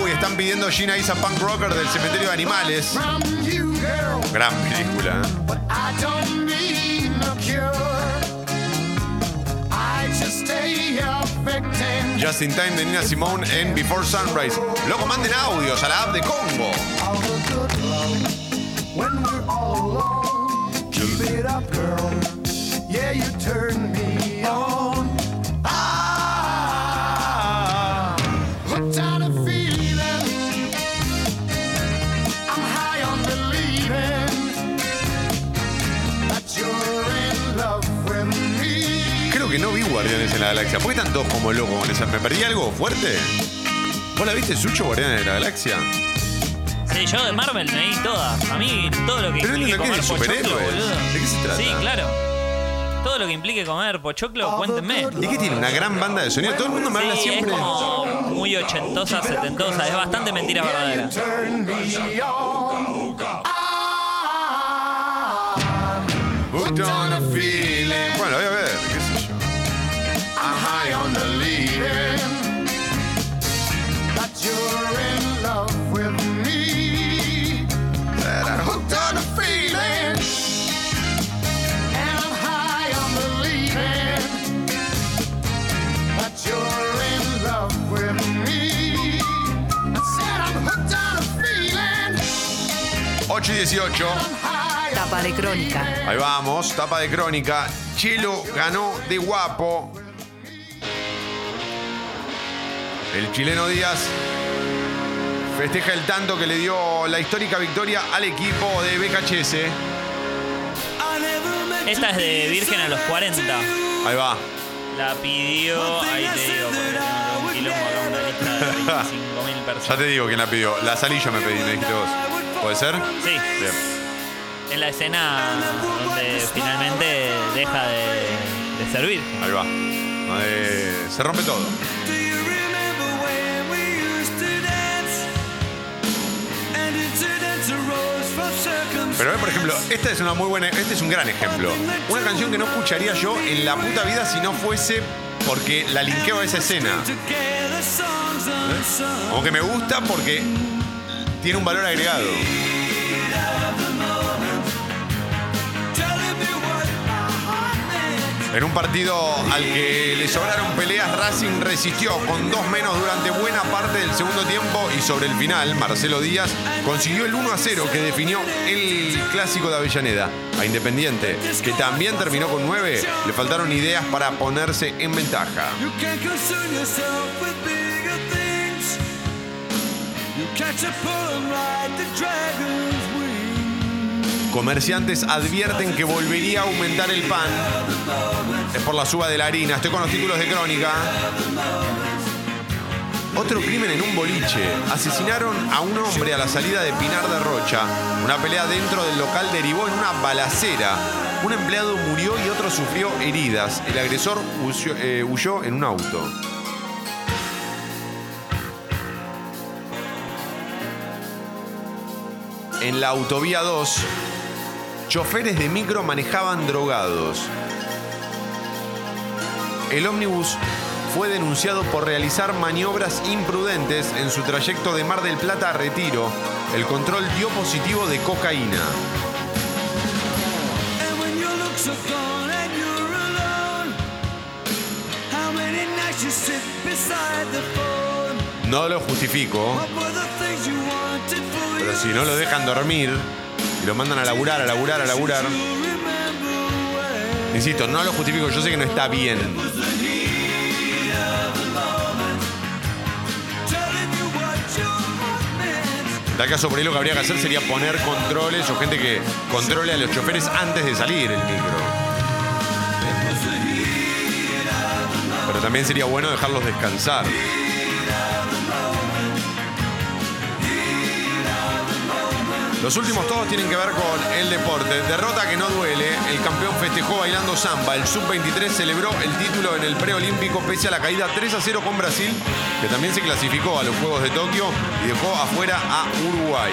Uy, están pidiendo Gina Isa Punk Rocker del Cementerio de Animales. Gran película. ¿eh? Just stay a victim Just in Time de Nina Simone en Before Sunrise. Loco, manden audios a la app de Congo. of a good love. When we're all alone, keep it up, girl. Yeah, you turn me Guardianes en la Galaxia. ¿Por qué están todos como locos con esa? ¿Me perdí algo fuerte? ¿Vos la viste, Sucho, Guardianes de la Galaxia? Sí, yo de Marvel me vi todas. A mí todo lo que Pero implique ¿no qué es comer de pochoclo, boludo. ¿De qué se trata? Sí, claro. Todo lo que implique comer pochoclo, cuéntenme. ¿Y qué tiene? Una gran banda de sonido. Todo el mundo me habla Sí, es siempre. como muy ochentosa, setentosa. Es bastante mentira verdadera. On. 8 y 18. high on Tapa de crónica. Ahí vamos, tapa de crónica. Chelo ganó de guapo. El chileno Díaz festeja el tanto que le dio la histórica victoria al equipo de BKHS. Esta es de Virgen a los 40. Ahí va. La pidió, ahí te digo, porque tengo un quilombo acá, una lista de 25.000 Ya personas. te digo quién la pidió. La salilla me pedí, me dijiste vos. ¿Puede ser? Sí, Bien. en la escena donde finalmente deja de, de servir. Ahí va. Se rompe todo. Pero, eh, por ejemplo, esta es una muy buena, este es un gran ejemplo. Una canción que no escucharía yo en la puta vida si no fuese porque la linkeo a esa escena. Together songs unsung. Como que me gusta porque tiene un valor agregado. En un partido al que le sobraron peleas, Racing resistió con dos menos durante buena parte del segundo tiempo y sobre el final, Marcelo Díaz consiguió el 1 a 0 que definió el clásico de Avellaneda. A Independiente, que también terminó con 9, le faltaron ideas para ponerse en ventaja. Comerciantes advierten que volvería a aumentar el pan. Es por la suba de la harina. Estoy con los títulos de crónica. Otro crimen en un boliche. Asesinaron a un hombre a la salida de Pinar de Rocha. Una pelea dentro del local derivó en una balacera. Un empleado murió y otro sufrió heridas. El agresor huyó, eh, huyó en un auto. En la autovía 2, choferes de micro manejaban drogados. El ómnibus fue denunciado por realizar maniobras imprudentes en su trayecto de Mar del Plata a Retiro. El control dio positivo de cocaína. No lo justifico, pero si no lo dejan dormir y lo mandan a laburar, a laburar, a laburar. Insisto, no lo justifico, yo sé que no está bien. Tal caso, por ahí lo que habría que hacer sería poner controles o gente que controle a los choferes antes de salir el micro. Pero también sería bueno dejarlos descansar. Los últimos todos tienen que ver con el deporte. Derrota que no duele. El campeón festejó bailando samba. El sub-23 celebró el título en el preolímpico pese a la caída 3 a 0 con Brasil, que también se clasificó a los Juegos de Tokio y dejó afuera a Uruguay.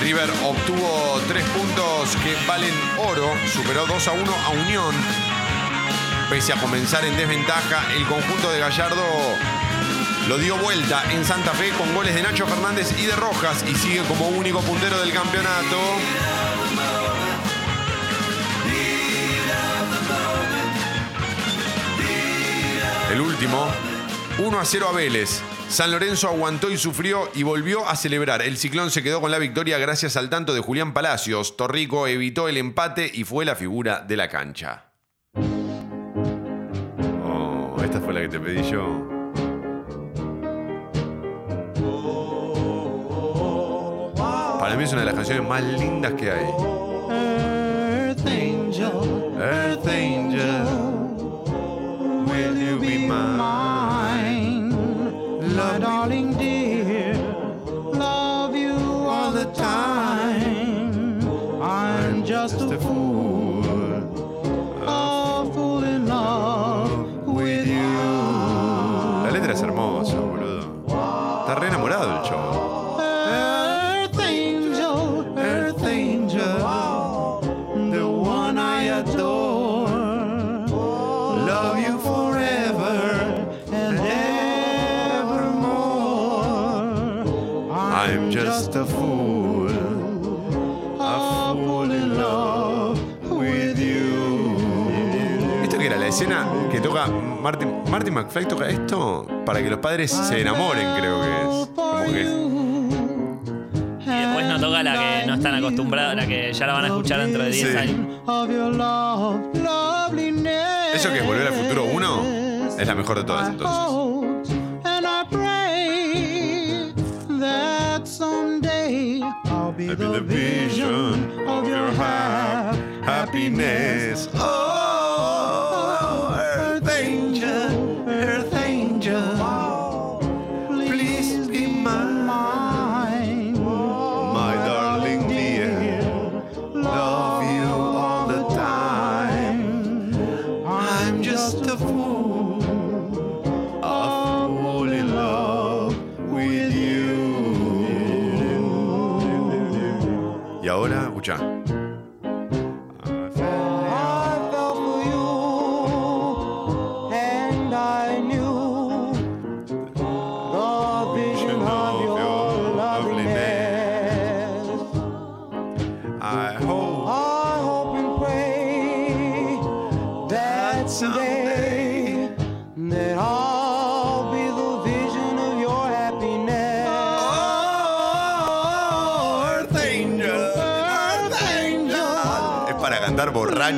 River obtuvo tres puntos que valen oro, superó 2 a 1 a Unión. Pese a comenzar en desventaja, el conjunto de Gallardo lo dio vuelta en Santa Fe con goles de Nacho Fernández y de Rojas y sigue como único puntero del campeonato. El último, 1 a 0 a Vélez. San Lorenzo aguantó y sufrió y volvió a celebrar. El ciclón se quedó con la victoria gracias al tanto de Julián Palacios. Torrico evitó el empate y fue la figura de la cancha. Esta fue la que te pedí yo. Para mí es una de las canciones más lindas que hay. Earth angel, Earth Angel, will you be mine? my darling dear, I'm just a fool, a fool in love with you. ¿Esto que era? La escena que toca Martin, Martin McFly toca esto para que los padres se enamoren, creo que es. Como que Y después no toca la que no están acostumbrados, la que ya la van a escuchar dentro de 10 Sí. años. Of your love, loveliness. ¿Eso que es Volver al Futuro 1? Es la mejor de todas entonces. Be the vision of your hap- happiness. Oh,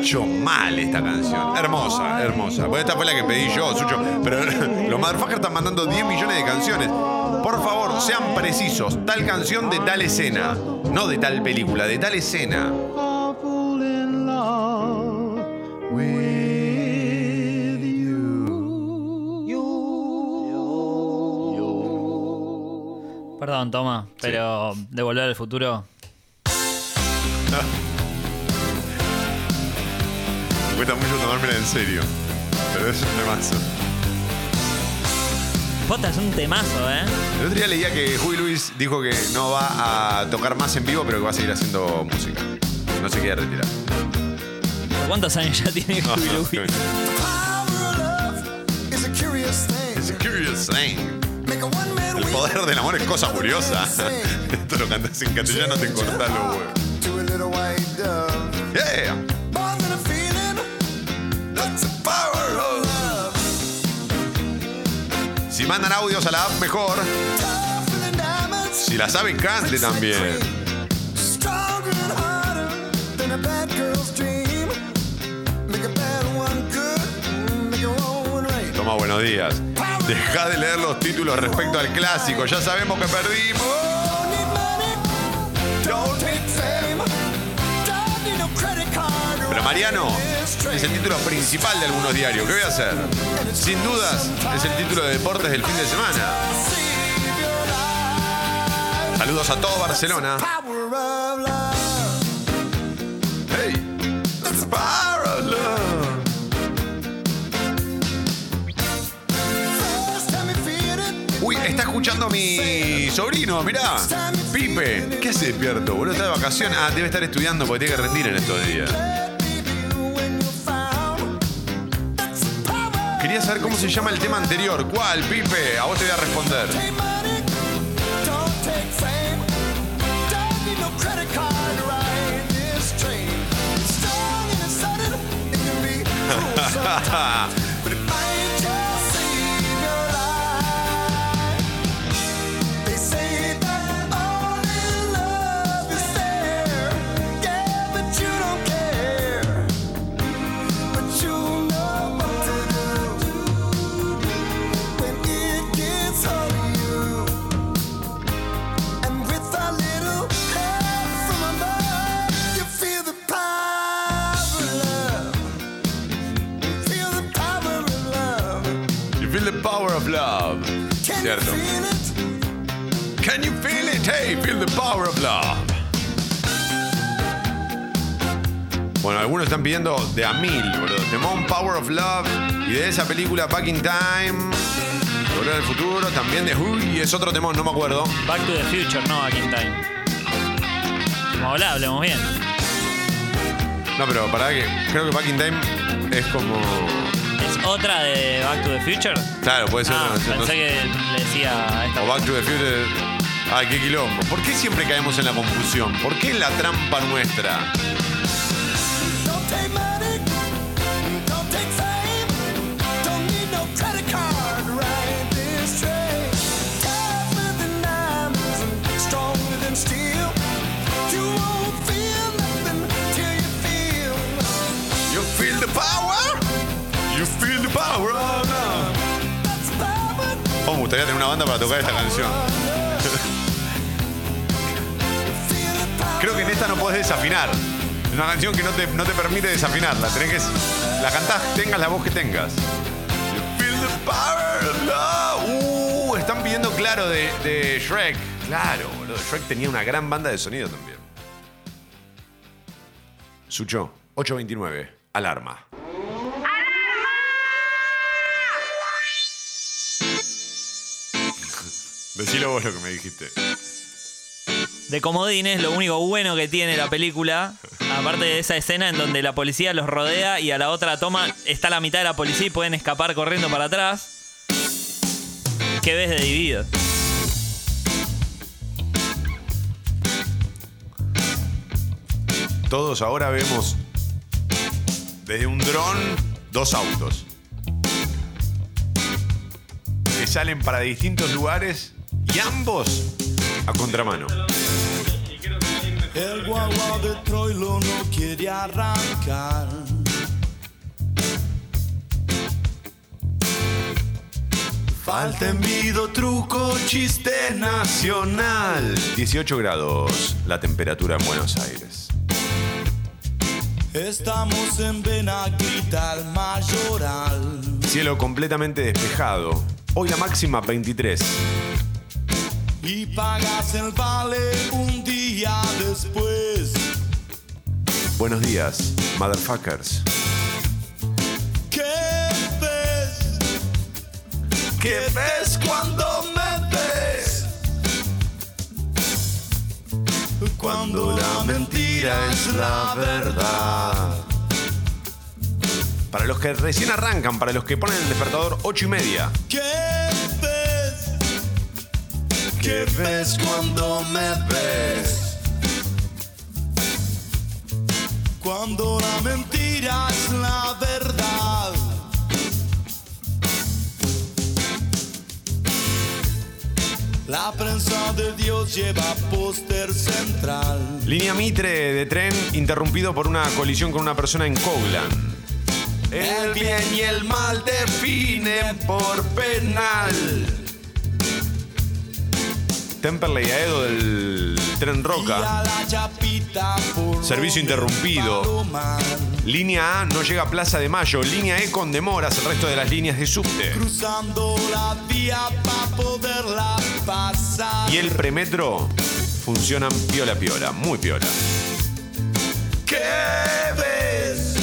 borracho mal esta canción. Hermosa, hermosa. Bueno, esta fue la que pedí yo, Sucho. Pero <laughs> los motherfuckers están mandando 10 millones de canciones. Por favor, sean precisos. Tal canción de tal escena. No de tal película, de tal escena. Perdón, toma, pero de volver al futuro. <laughs> Me cuesta mucho tomármela en serio. Pero es un temazo. Posta es un temazo, ¿eh? El otro día leía que Huey Lewis dijo que no va a tocar más en vivo, pero que va a seguir haciendo música. No se quiere retirar. ¿Cuántos años ya tiene <laughs> Huey Lewis? It's a curious thing. It's a curious El poder del amor es cosa curiosa. <laughs> Esto lo cantas en castellano, te cortás los huevos. Si mandan audios a la app, mejor. Si la saben, cante también. Toma, buenos días. Deja de leer los títulos respecto al clásico. Ya sabemos que perdimos. Pero Mariano es el título principal de algunos diarios. ¿Qué voy a hacer? Sin dudas, es el título de deportes del fin de semana. Saludos a todo Barcelona. Hey, power of Uy, está escuchando mi sobrino, mirá. Pipe. ¿Qué hace despierto, boludo? Está de vacaciones. Ah, debe estar estudiando porque tiene que rendir en estos días. Quería saber cómo se llama el tema anterior. ¿Cuál, Pipe? A vos te voy a responder. <laughs> Cierto. Can you feel it? Hey, feel the power of love. Bueno, algunos están pidiendo de a mil, boludo. Temón Power of Love y de esa película Back in Time. Volver al futuro, también de Uy, es otro temón, no me acuerdo. Back to the Future, no Back in Time. Como habla, hablemos bien. No, pero para que creo que Back in Time es como. ¿Es otra de Back to the Future? Claro, puede ser. Ah, no sé, no pensé sé. que le decía esta. O Back to the Future. Ay, qué quilombo. ¿Por qué siempre caemos en la confusión? ¿Por qué la trampa nuestra? Gustaría tener una banda para tocar esta canción. Creo que en esta no podés desafinar. Es una canción que no te, no te permite desafinarla. Tenés que. La cantás, tengas la voz que tengas. Uh, están pidiendo claro de, de Shrek. Claro, boludo. Shrek tenía una gran banda de sonido también. Sucho, 829. Alarma. Decilo vos lo que me dijiste. de comodines. Lo único bueno que tiene la película, aparte de esa escena en donde la policía los rodea y a la otra toma está la mitad de la policía y pueden escapar corriendo para atrás. ¿Qué ves de dividido? Todos ahora vemos desde un dron dos autos que salen para distintos lugares y ambos a contramano. El guagua de Troilo no quiere arrancar. Falta envido, truco, chiste nacional. 18 grados la temperatura en Buenos Aires. Estamos en Benaguita, al Mayoral. Cielo completamente despejado. Hoy la máxima 23. Y pagas el vale un día después. Buenos días, motherfuckers. ¿Qué ves? ¿Qué ves cuando me ves? Cuando la mentira es la verdad. Para los que recién arrancan, para los que ponen el despertador 8 y media. ¿Qué ves? ¿Qué ves cuando me ves? Cuando la mentira es la verdad. La prensa de Dios lleva póster central. Línea Mitre de tren interrumpido por una colisión con una persona en Coglan. El bien y el mal definen por penal. Temperley a Edo del tren Roca. Servicio interrumpido. Línea A no llega a Plaza de Mayo. Línea E con demoras. El resto de las líneas de subte. Cruzando la vía para poderla pasar. Y el premetro funcionan piola piola. Muy piola. ¿Qué ves?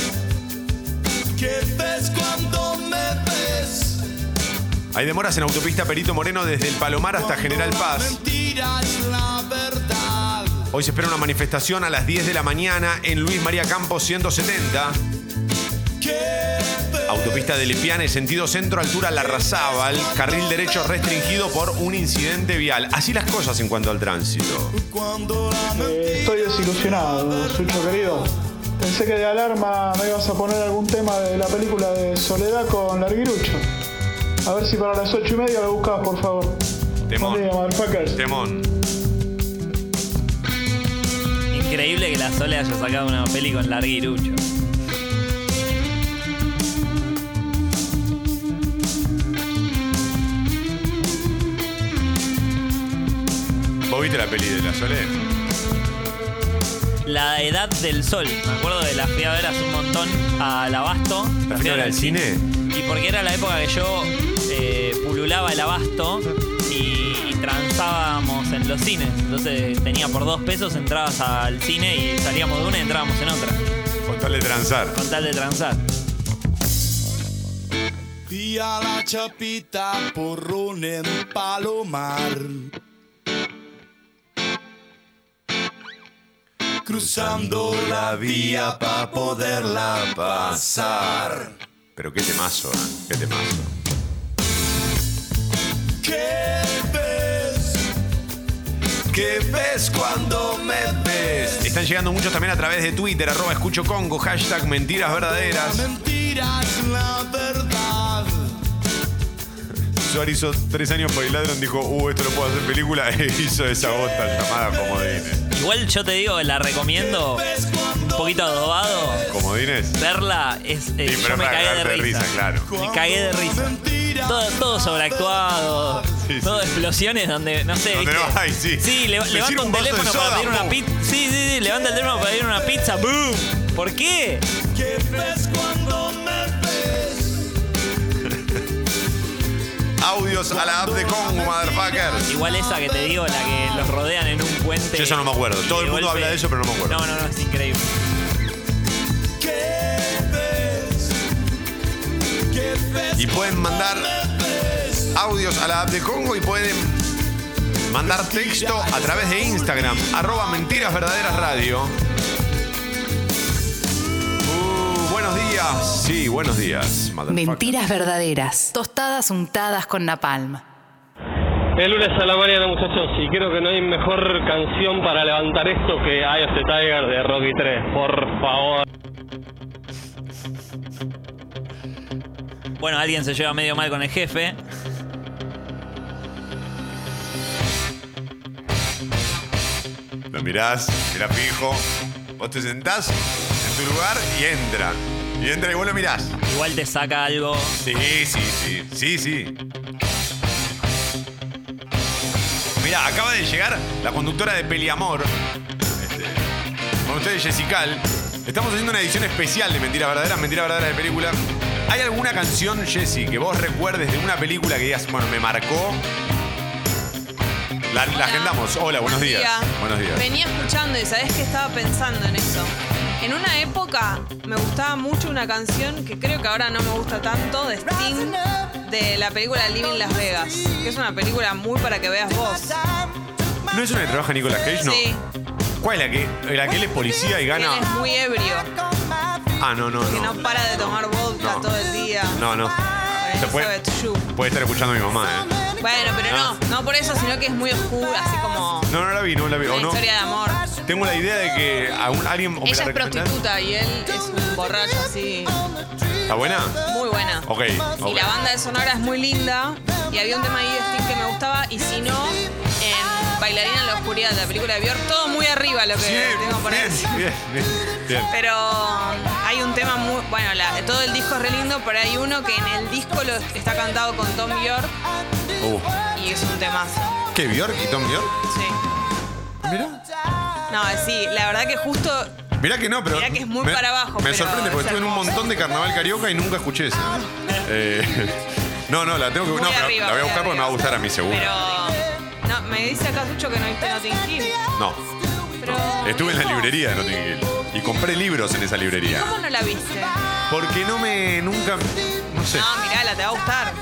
¿Qué ves cuando? Hay demoras en autopista Perito Moreno desde el Palomar hasta General Paz. Hoy se espera una manifestación a las 10 de la mañana en Luis María Campos 170. ¿Qué ves? Autopista de Lepiane, sentido centro, altura Larrazábal. Carril derecho restringido por un incidente vial. Así las cosas en cuanto al tránsito. Eh, estoy desilusionado, Sucho querido. Pensé que de alarma me ibas a poner algún tema de la película de Soledad con Larguirucho. A ver si para las ocho y media lo buscas, por favor. Temón. Día. Temón. Increíble que la Sole haya sacado una peli con Larguirucho. ¿Vos viste la peli de la Sole? La Edad del Sol. Me acuerdo de la fui a ver hace un montón al Abasto. ¿La fuiste a ver al cine? Y porque era la época que yo eh, pululaba el Abasto y, y transábamos en los cines. Entonces tenía por dos pesos, entrabas al cine y salíamos de una y entrábamos en otra. Con tal de transar. Con tal de transar. y a la chapita porrón en Palomar. Cruzando la vía para poderla pasar. Pero qué temazo, ¿eh? Qué temazo. ¿Qué ves? ¿Qué ves cuando me ves? Están llegando muchos también a través de Twitter, arroba escucho Congo, hashtag mentiras verdaderas. mentira es la verdad. Suárez hizo tres años por el ladrón, dijo, uh, esto lo puedo hacer película, <laughs> e hizo esa bota llamada Comodines. Igual yo te digo, la recomiendo ¿Ves un poquito adobado. ¿Comodines? Verla es. eh, Sí, yo me para cagué de risa. risa, claro. Me cagué de risa. Todo, todo sobreactuado. Sí, sí. Todo explosiones donde, no sé. ¿viste? no hay, sí. Sí, le- levanta un teléfono soda, para pedir una pizza. Sí, sí, sí, levanta el teléfono para pedir una pizza. ¡Boom! ¿Por qué? ¿Qué ves cuando me ves? Audios a la app de Congo, motherfuckers. Igual esa que te digo, la que los rodean en un puente. Yo eso no me acuerdo. Todo el mundo golpe- habla de eso, pero no me acuerdo. No, no, no, es increíble. Y pueden mandar audios a la app de Congo y pueden mandar texto a través de Instagram, arroba mentiras verdaderas radio. Uh, buenos días. Sí, buenos días. Mentiras verdaderas. Tostadas untadas con napalm. El lunes a la mañana, muchachos, y creo que no hay mejor canción para levantar esto que Eye of the Tiger de Rocky 3, por favor. Bueno, alguien se lleva medio mal con el jefe. Lo mirás, mirá fijo. Vos te sentás en tu lugar y entra. Y entra y vos lo mirás. Igual te saca algo. Sí, sí, sí. Sí, sí. Mira, acaba de llegar la conductora de Peliamor. Este, con ustedes, Jessical. Estamos haciendo una edición especial de Mentiras Verdaderas, Mentiras Verdaderas de película. ¿Hay alguna canción, Jessy, que vos recuerdes de una película que digas, bueno, me marcó? La, la agendamos. Hola, buenos días. Buenos días. Venía escuchando y sabés que estaba pensando en eso. En una época me gustaba mucho una canción que creo que ahora no me gusta tanto, de Sting, de la película Living Las Vegas, que es una película muy para que veas vos. ¿No es una que trabaja Nicolas Cage? No. Sí, ¿Cuál es la que, la que él es policía y él gana? es muy ebrio, Ah, no, no, que no no. para de tomar vodka No. todo el día. No, no. Se puede, estar escuchando a mi mamá, ¿eh? Bueno, pero no, no por eso, sino que es muy oscura, así como No, no la vi, no la vi. una ¿O no? historia de amor. Tengo la idea de que a un, alguien o Ella es prostituta y él es un borracho así, ¿Está buena? muy buena. Ok, ok. Y la banda de Sonora es muy linda. Y había un tema ahí de Sting que me gustaba. Y si no, Bailarina en la Oscuridad, la película de Björk, todo muy arriba lo que tengo bien, decir. bien, bien, bien. Pero hay un tema muy. Bueno, la- todo el disco es re lindo, pero hay uno que en el disco lo está cantado con Tom Björk Uh, y es un temazo. ¿Qué, Bjork y Tom Bjork? Sí. Mira. No, sí, la verdad que justo. Mirá que no, pero. Mirá que es muy me, para abajo, Me sorprende porque es estuve en un montón de carnaval carioca y nunca escuché esa. <laughs> Eh, <laughs> no, no, la tengo que. Muy no, pero arriba, la voy a buscar porque me va a gustar a mí, seguro. Pero. Me dice acá Sucho que no viste Notting Hill. No. Pero. Estuve en la librería de Notting Hill. Y compré libros en esa librería. ¿Cómo no la viste? Porque no me. nunca. No sé. No, mirala, te va a gustar.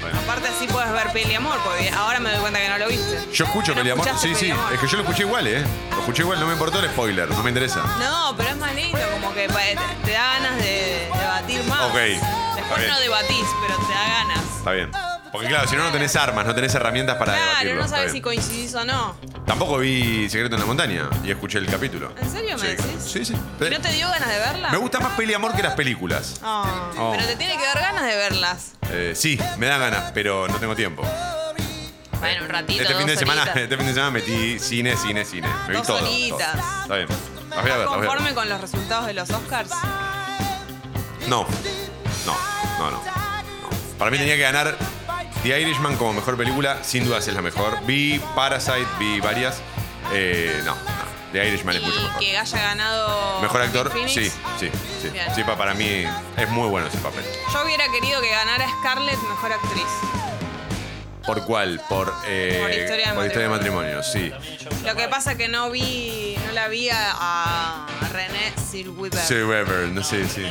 Bueno. Aparte así puedes ver Peli Amor, porque ahora me doy cuenta que no lo viste. Yo escucho no Peliamor. Sí, sí. Peliamor. Es que yo lo escuché igual, ¿eh? Lo escuché igual, no me importó el spoiler, no me interesa. No, pero es más lindo, como que te, da ganas de debatir más. Ok, Después no debatís, pero te da ganas. Está bien. Porque claro, si no, no tenés armas, no tenés herramientas para Claro, debatirlo. no sabes si bien. coincidís o no. Tampoco vi Secreto en la Montaña y escuché el capítulo. ¿En serio me Sí. decís? Sí, sí. ¿Y no te dio ganas de verla? Me gusta más Peliamor que las películas. Ah, Oh. Pero te tiene que dar ganas de verlas. Eh, sí, me da ganas, pero no tengo tiempo. Bueno, un ratito, Este fin dos de semana, horitas. este fin de semana metí cine, cine, cine. Me vi Dos todo. horitas. todo. Está bien. Las voy a ver, las voy a ver. ¿Conforme con los resultados de los Oscars? No. No, no, no. no. Para mí tenía que ganar The Irishman como mejor película. Sin dudas es la mejor. Vi Parasite, vi varias. Eh, no, no. The Irishman es mucho mejor. que haya ganado. Mejor actor, sí, sí, sí. Bien. Sí, pa- para mí es muy bueno ese papel. Yo hubiera querido que ganara Scarlett mejor actriz. ¿Por cuál? Por, eh, Por Historia de por historia de Matrimonio. sí. Lo que pasa es que no vi, no la vi a, a René Zellweger. Sí, Weber, no sé, sí.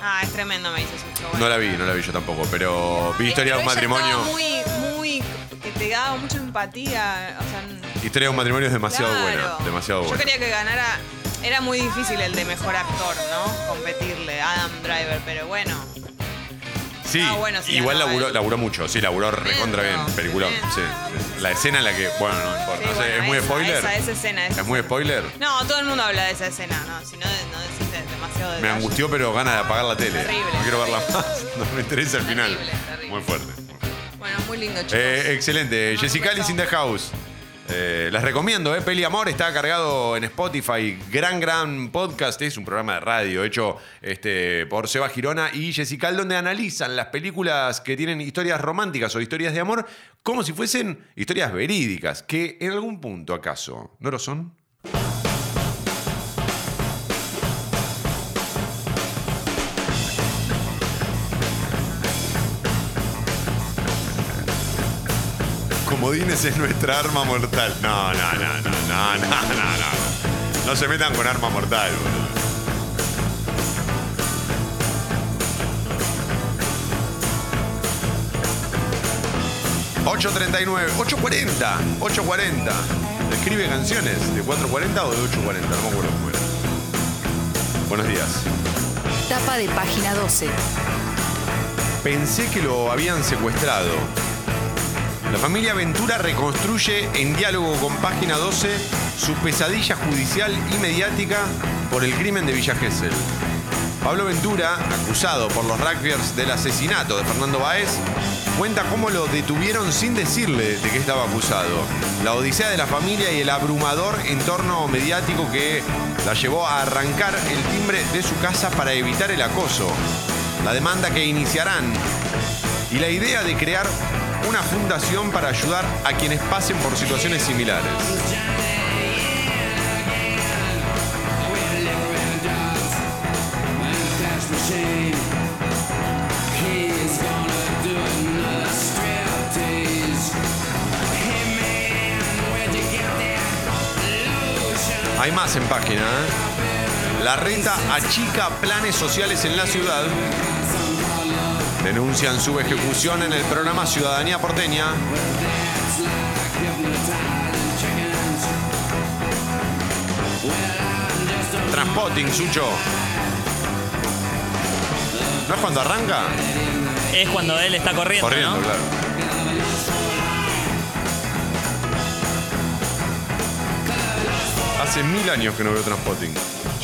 Ah, es tremendo, me dice Sucho. Bueno. No la vi, no la vi yo tampoco, pero vi historia de un matrimonio. muy, muy, que te daba mucha empatía. O sea, Historia de un matrimonio es demasiado claro. buena, demasiado Yo buena. quería que ganara. Era muy difícil el de mejor actor, ¿no? Competirle, Adam Driver, pero bueno. Sí, Ah, bueno, sí, igual laburó, laburó mucho, sí, laburó recontra bien, peliculón, sí. La escena en la que, bueno, no importa, Sí, ¿es muy spoiler? Esa, esa escena. esa ¿Es muy spoiler? No, todo el mundo habla de esa escena, ¿no? Si no, no demasiado Me angustió, pero gana de apagar la tele. Terrible, no quiero verla más, <laughs> no me interesa el final. Terrible, terrible. Muy fuerte. Bueno, muy lindo, chicos. Eh, excelente. Jessica Alice in the House. Eh, les recomiendo, eh, Peli Amor está cargado en Spotify. Gran, gran podcast. Es un programa de radio hecho este, por Seba Girona y Jessica, donde analizan las películas que tienen historias románticas o historias de amor como si fuesen historias verídicas, que en algún punto acaso no lo son. Comodines es nuestra arma mortal. No, no, no, no, no, no, no, no. No se metan con arma mortal, boludo. 839, 840, 840. ¿Escribe canciones de 440 o de 840? No me acuerdo cómo era. Buenos días. Tapa de página 12. Pensé que lo habían secuestrado. La familia Ventura reconstruye en diálogo con página 12 su pesadilla judicial y mediática por el crimen de Villa Gesell. Pablo Ventura, acusado por los rugbyers del asesinato de Fernando Baez, cuenta cómo lo detuvieron sin decirle de qué estaba acusado. La odisea de la familia y el abrumador entorno mediático que la llevó a arrancar el timbre de su casa para evitar el acoso. La demanda que iniciarán y la idea de crear una fundación para ayudar a quienes pasen por situaciones similares. Hay más en página. ¿eh? La reta achica planes sociales en la ciudad. Denuncian su ejecución en el programa Ciudadanía Porteña. Transpotting, Sucho. ¿No es cuando arranca? Es cuando él está corriendo, Corriendo, ¿no? claro. Hace mil años que no veo Transpotting.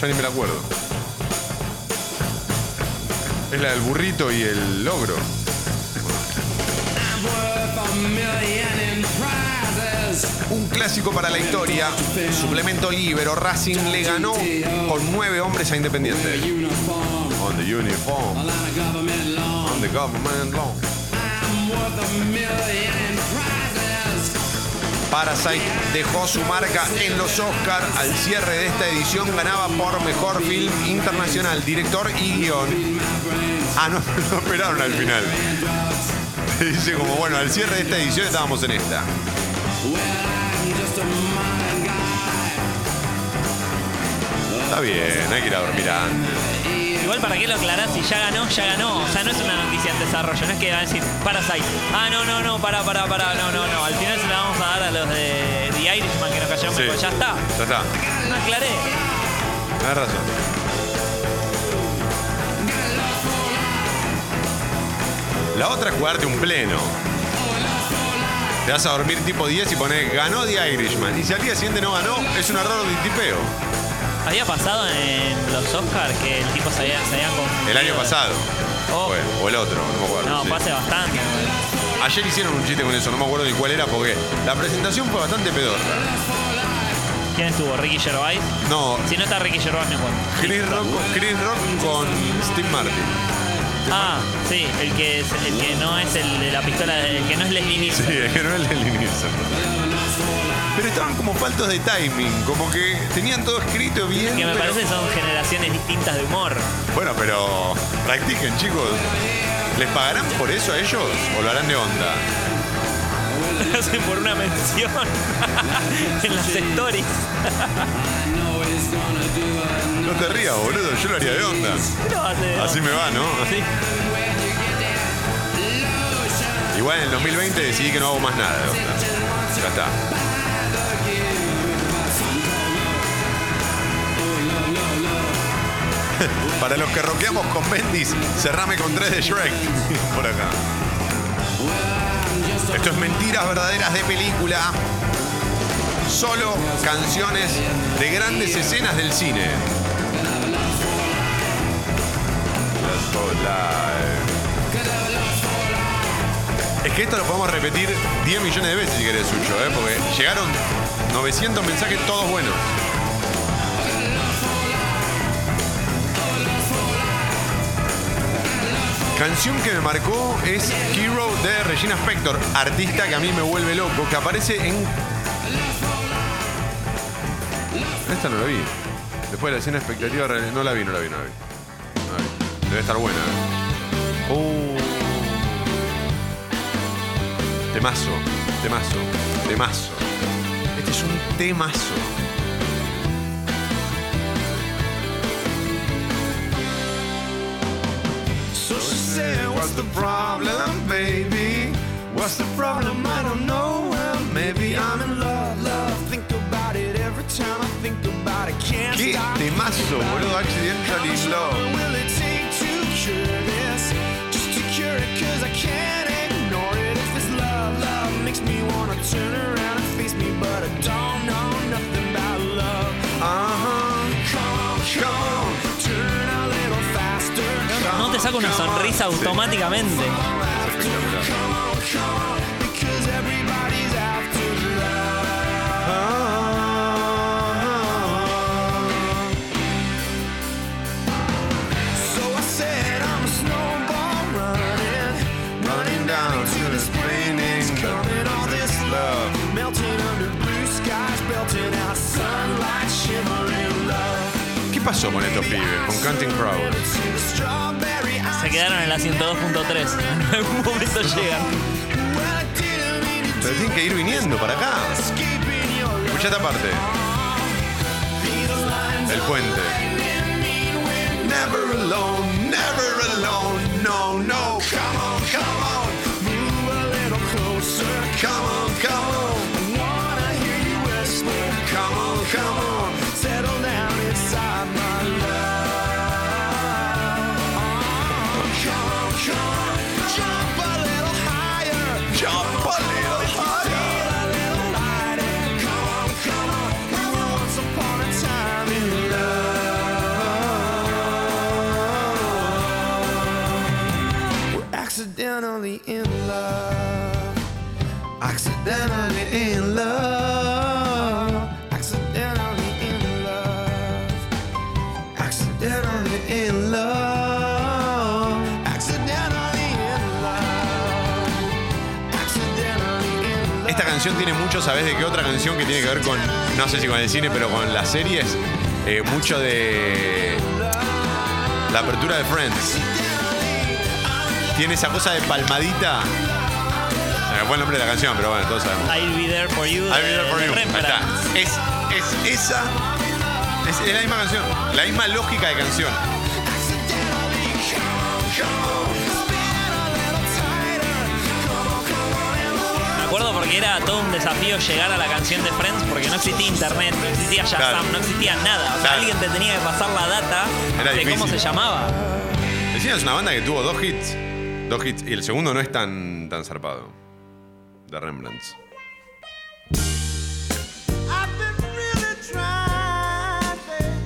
Ya ni me la acuerdo. Es la del burrito y el logro. Un clásico para la historia. Suplemento Libero. Racing le ganó con nueve hombres a Independiente. On the uniform. On the government law. Parasite dejó su marca en los Oscars. Al cierre de esta edición ganaba por mejor film internacional, director y guion. Ah, no, <laughs> no esperaron al final. <laughs> Dice como, bueno, al cierre de esta edición estábamos en esta. Está bien, hay que ir a dormir antes. Igual para qué lo aclarás si ya ganó, ya ganó. O sea, no es una noticia en desarrollo, no es que van a decir Parasite. Ah, no, no, no, para, para, para, no, no, no. Al final se la vamos a dar a los de The Irishman que nos cayeron Sí. mejor. Ya está. Ya está. No aclaré. Tienes razón. La otra es jugarte un pleno. Te vas a dormir tipo 10 y pones ganó The Irishman. Y si al día siguiente no ganó, es un error de tipeo. Había pasado en los Oscars que el tipo se había, se habían confundido. El año pasado. Oh. Fue, o el otro, no me acuerdo. No, sí. hace bastante. Ayer hicieron un chiste con eso, no me acuerdo ni cuál era porque la presentación fue bastante pedorra. ¿Quién estuvo? ¿Ricky Gervais? No, Si no está Ricky Gervais, me acuerdo. Chris Rock, Chris Rock con Steve Martin. Ah, sí, el que, es- el que no es el de la pistola, el que no es Leslie Nielsen. Sí, que no es el inicio. Pero estaban como faltos de timing, como que tenían todo escrito bien. Que me pero- parece son generaciones distintas de humor. Bueno, pero practiquen, chicos. ¿Les pagarán por eso a ellos o lo harán de onda? Lo <laughs> hacen por una mención <laughs> en las stories. No te rías, boludo, yo lo haría de onda. Así me va, ¿no? Sí. Igual en el 2020 decidí que no hago más nada de onda. <laughs> Para los que roqueamos con Bendis, cerrame con 3 de Shrek. <laughs> Por acá. Esto es mentiras verdaderas de película. Solo canciones de grandes escenas del cine. Es que esto lo podemos repetir 10 millones de veces si querés, Sucho, ¿eh? porque llegaron 900 mensajes todos buenos. Canción que me marcó es Hero de Regina Spector, artista que a mí me vuelve loco, que aparece en. Esta no la vi. Después de la escena expectativa, real- no la vi, no la vi, no la vi. No la vi. Debe estar buena. ¿eh? Uh. Temazo, temazo, temazo. Este es un temazo. So she said, What's the problem, baby? What's the problem? I don't know. Well, maybe I'm in love. Love, think about it every time I think about it. Can't Qué stop. temazo, boludo. Accidental in Love. Will it take to cure this? Just to cure it, cause I can't makes me wanna turn around and face me, but I don't know nothing about love. Ajá. Come on, come on, turn a little faster. No te saca una sonrisa automáticamente. Espectacular. Pasó con estos pibes? Con Counting Crows. Se quedaron en la 102.3. En algún momento llegan. Pero tienen que ir viniendo para acá. Escucha esta parte. El puente. Never alone, never alone, no, no. Accidentally in love. Accidentally in love. Accidentally in love. Accidentally in love. Accidentally in love. Esta canción tiene mucho, ¿sabes de qué otra canción que tiene que ver con, no sé si con el cine, pero con las series? Eh, mucho de la apertura de Friends. Tiene esa cosa de palmadita. Se me fue el nombre de la canción, pero bueno, todos sabemos. I'll be there for you. I'll be there for de you. Ahí Rembrandt. está. Es, es esa. Es, es la misma canción. La misma lógica de canción. Me acuerdo porque era todo un desafío llegar a la canción de Friends porque no existía internet, no existía Shazam, Claro. no existía nada. O sea, Claro. alguien te tenía que pasar la data Era de cómo se llamaba. Cine es una banda que tuvo dos hits. Dos hits. Y el segundo no es tan, tan zarpado. De Rembrandt.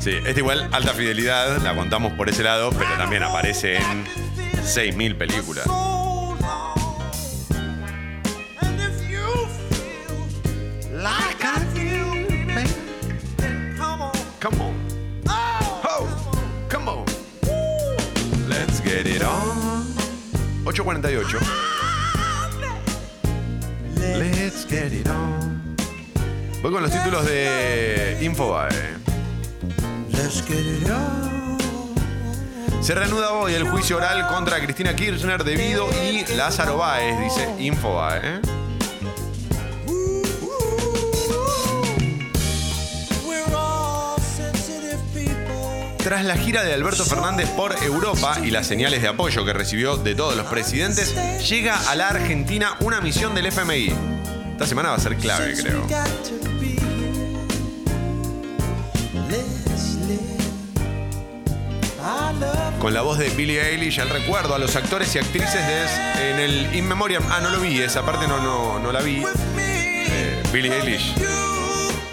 Sí, esta igual, alta fidelidad, la contamos por ese lado, pero también aparece en 6.000 películas. 8.48. Let's get it on. Voy con los títulos de Infobae. Se reanuda hoy el juicio oral contra Cristina Kirchner debido y Lázaro Báez, dice Infobae. Tras la gira de Alberto Fernández por Europa y las señales de apoyo que recibió de todos los presidentes, llega a la Argentina una misión del FMI. Esta semana va a ser clave, creo. Con la voz de Billie Eilish, el recuerdo a los actores y actrices de, en el In Memoriam. Ah, no lo vi, esa parte no, no, no la vi. Eh, Billie Eilish,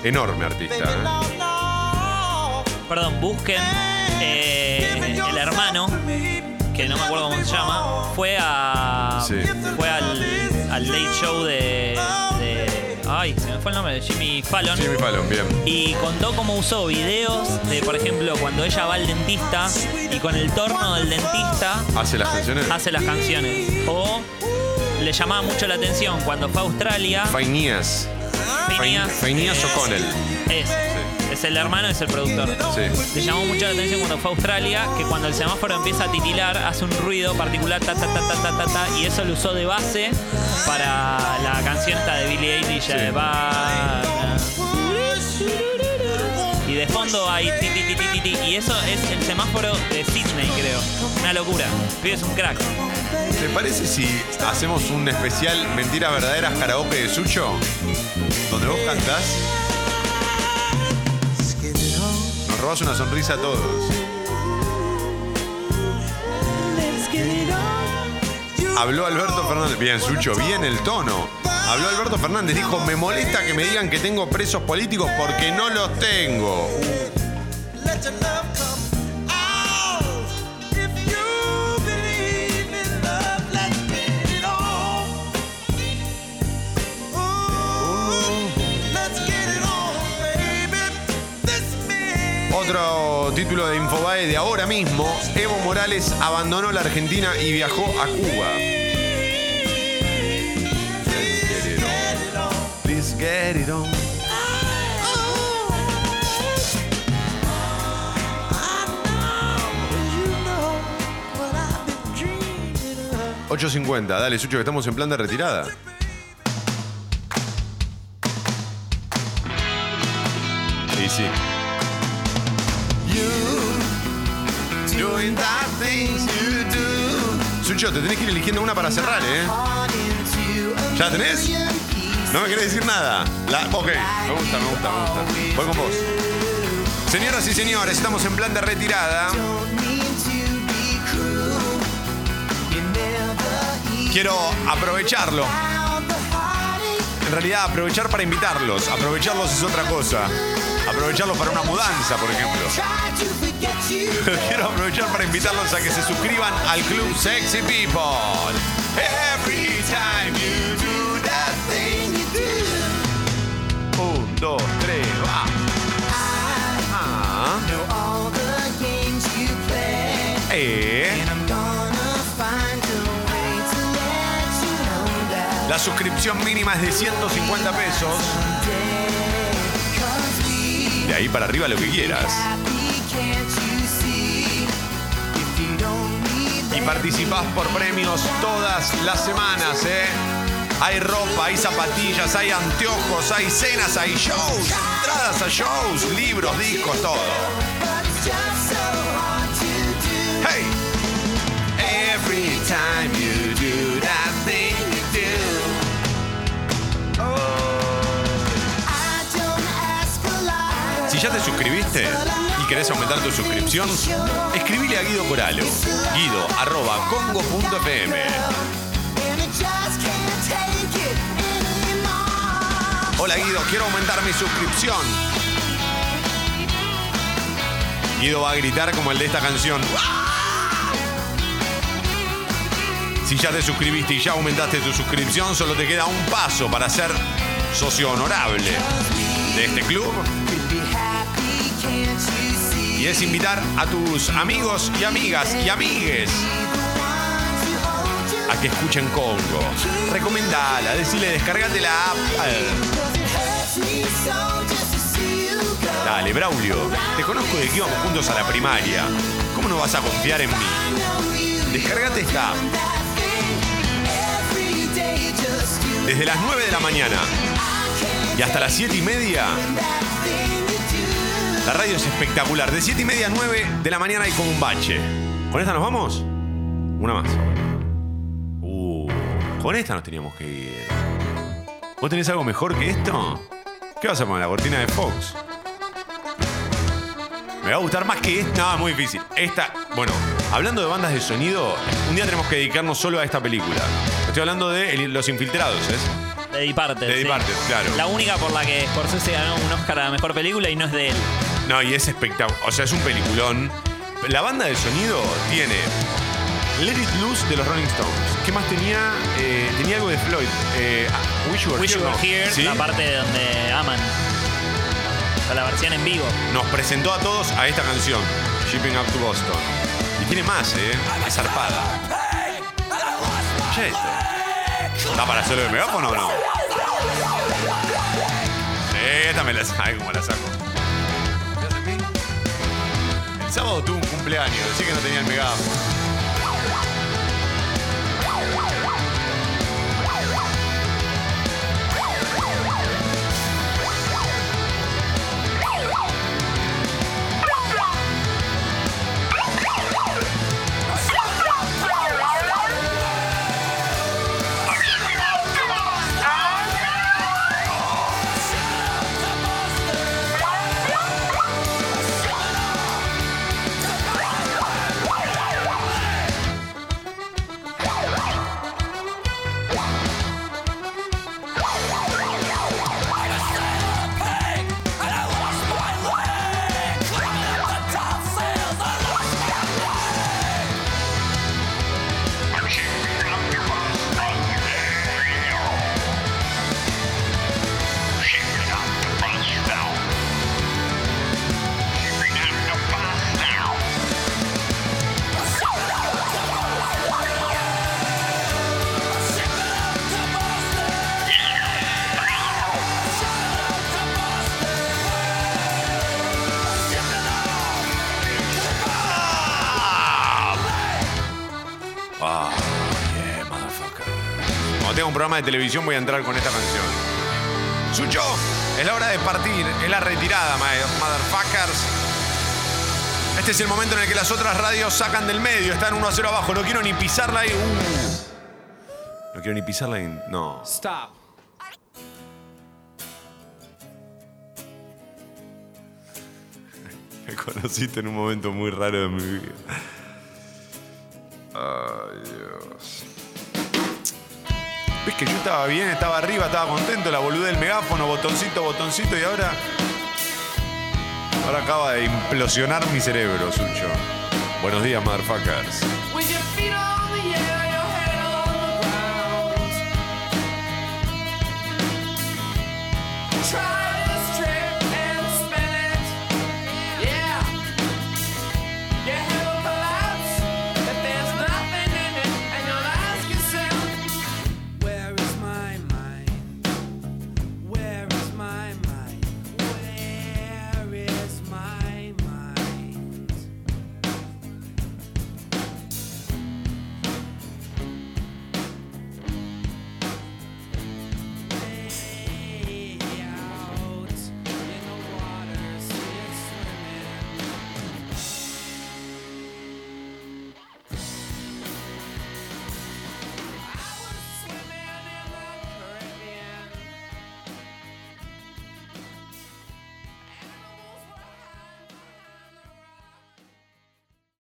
enorme artista. ¿eh? Perdón, busquen eh, el hermano, que no me acuerdo cómo se llama, fue a. Sí. fue al, al late show de, de- Ay, se me fue el nombre, de Jimmy Fallon. Jimmy Fallon, bien. Y contó cómo usó videos de, por ejemplo, cuando ella va al dentista y con el torno del dentista ¿Hace las canciones? hace las canciones. O le llamaba mucho la atención cuando fue a Australia. Fainías. Phineas, Fainías eh, O'Connell. Es. Es el hermano, es el productor. Sí. Le llamó mucho la atención cuando fue a Australia que cuando el semáforo empieza a titilar hace un ruido particular ta ta ta ta ta ta, ta, y eso lo usó de base para la canción esta de Billie Eilish la de Banana. Y de fondo hay ti, ti, ti, ti, ti, y eso es el semáforo de Sydney, creo. Una locura. Es un crack. ¿Te parece si hacemos un especial Mentiras Verdaderas Karaoke de Sucho? Donde vos cantás. Robás una sonrisa a todos. Habló Alberto Fernández. Bien, Sucho, bien el tono. Habló Alberto Fernández. Dijo: Me molesta que me digan que tengo presos políticos porque no los tengo. Otro título de Infobae de ahora mismo, Evo Morales abandonó la Argentina y viajó a Cuba. Let's get it on. you know what I've been dreaming of. 8.50, dale Sucho que estamos en plan de retirada. Y sí. Sucho, te tenés que ir eligiendo una para cerrar, ¿eh? ¿Ya tenés? No me querés decir nada. La- ok, me gusta, me gusta, me gusta. Voy con vos. Señoras y señores, estamos en plan de retirada. Quiero aprovecharlo. En realidad, aprovechar para invitarlos. Aprovecharlos es otra cosa. Aprovecharlos para una mudanza, por ejemplo. <laughs> Quiero aprovechar para invitarlos a que se suscriban al club Sexy People. Every time you do that thing you do. Un, dos, tres, va. Ah. Eh. La suscripción mínima es de 150 pesos. De ahí para arriba lo que quieras. Y participás por premios todas las semanas, ¿eh? Hay ropa, hay zapatillas, hay anteojos, hay cenas, hay shows, entradas a shows, libros, discos, todo. Hey! Every time you ya te suscribiste y querés aumentar tu suscripción, escribile a Guido Coralo. Guido. Hola Guido, quiero aumentar mi suscripción. Guido va a gritar como el de esta canción. Si ya te suscribiste y ya aumentaste tu suscripción, solo te queda un paso para ser socio honorable de este club. Y es invitar a tus amigos y amigas y amigues a que escuchen Congo. Recomendala, decirle descargate la app. Dale, Braulio, te conozco de que íbamos juntos a la primaria. ¿Cómo no vas a confiar en mí? Descargate esta app. Desde las 9 de la mañana y hasta las 7 y media. La radio es espectacular. De 7 y media a 9 de la mañana hay como un bache. ¿Con esta nos vamos? Una más. Uh, con esta nos teníamos que ir. ¿Vos tenés algo mejor que esto? ¿Qué vas a poner? La cortina de Fox. Me va a gustar más que esta. No, muy difícil. Esta, bueno, hablando de bandas de sonido, un día tenemos que dedicarnos solo a esta película. Estoy hablando de Los Infiltrados, ¿es? De Departed. De sí. Departed, claro. La única por la que Scorsese ganó un Oscar a la mejor película y no es de él. No, y es espectacular. O sea, es un peliculón. La banda de sonido tiene Let It Loose de los Rolling Stones. ¿Qué más tenía? Eh, tenía algo de Floyd. Eh, ah, Wish You Were Wish You Here. Were ¿no? Here, ¿Sí? la parte de donde aman. O sea, la versión en vivo. Nos presentó a todos a esta canción, Shipping Up to Boston. Y tiene más, ¿eh? Es zarpada. Che, esto. ¿Está para hacerlo de megáfono o no? Sí, esta me la sabe como la saco. Sábado tuve un cumpleaños, decía que no tenía el megáfono. Programa de televisión voy a entrar con esta canción. Sucho, es la hora de partir, es la retirada, motherfuckers. Este es el momento en el que las otras radios sacan del medio, están 1 a 0 abajo, no quiero ni pisarla ahí. Uh. No quiero ni pisarla ahí. No. Stop. <laughs> Me conociste en un momento muy raro de mi vida. Yo estaba bien, estaba arriba, estaba contento, la boluda del megáfono, botoncito, botoncito, y ahora. Ahora acaba de implosionar mi cerebro, Sucho. Buenos días, motherfuckers.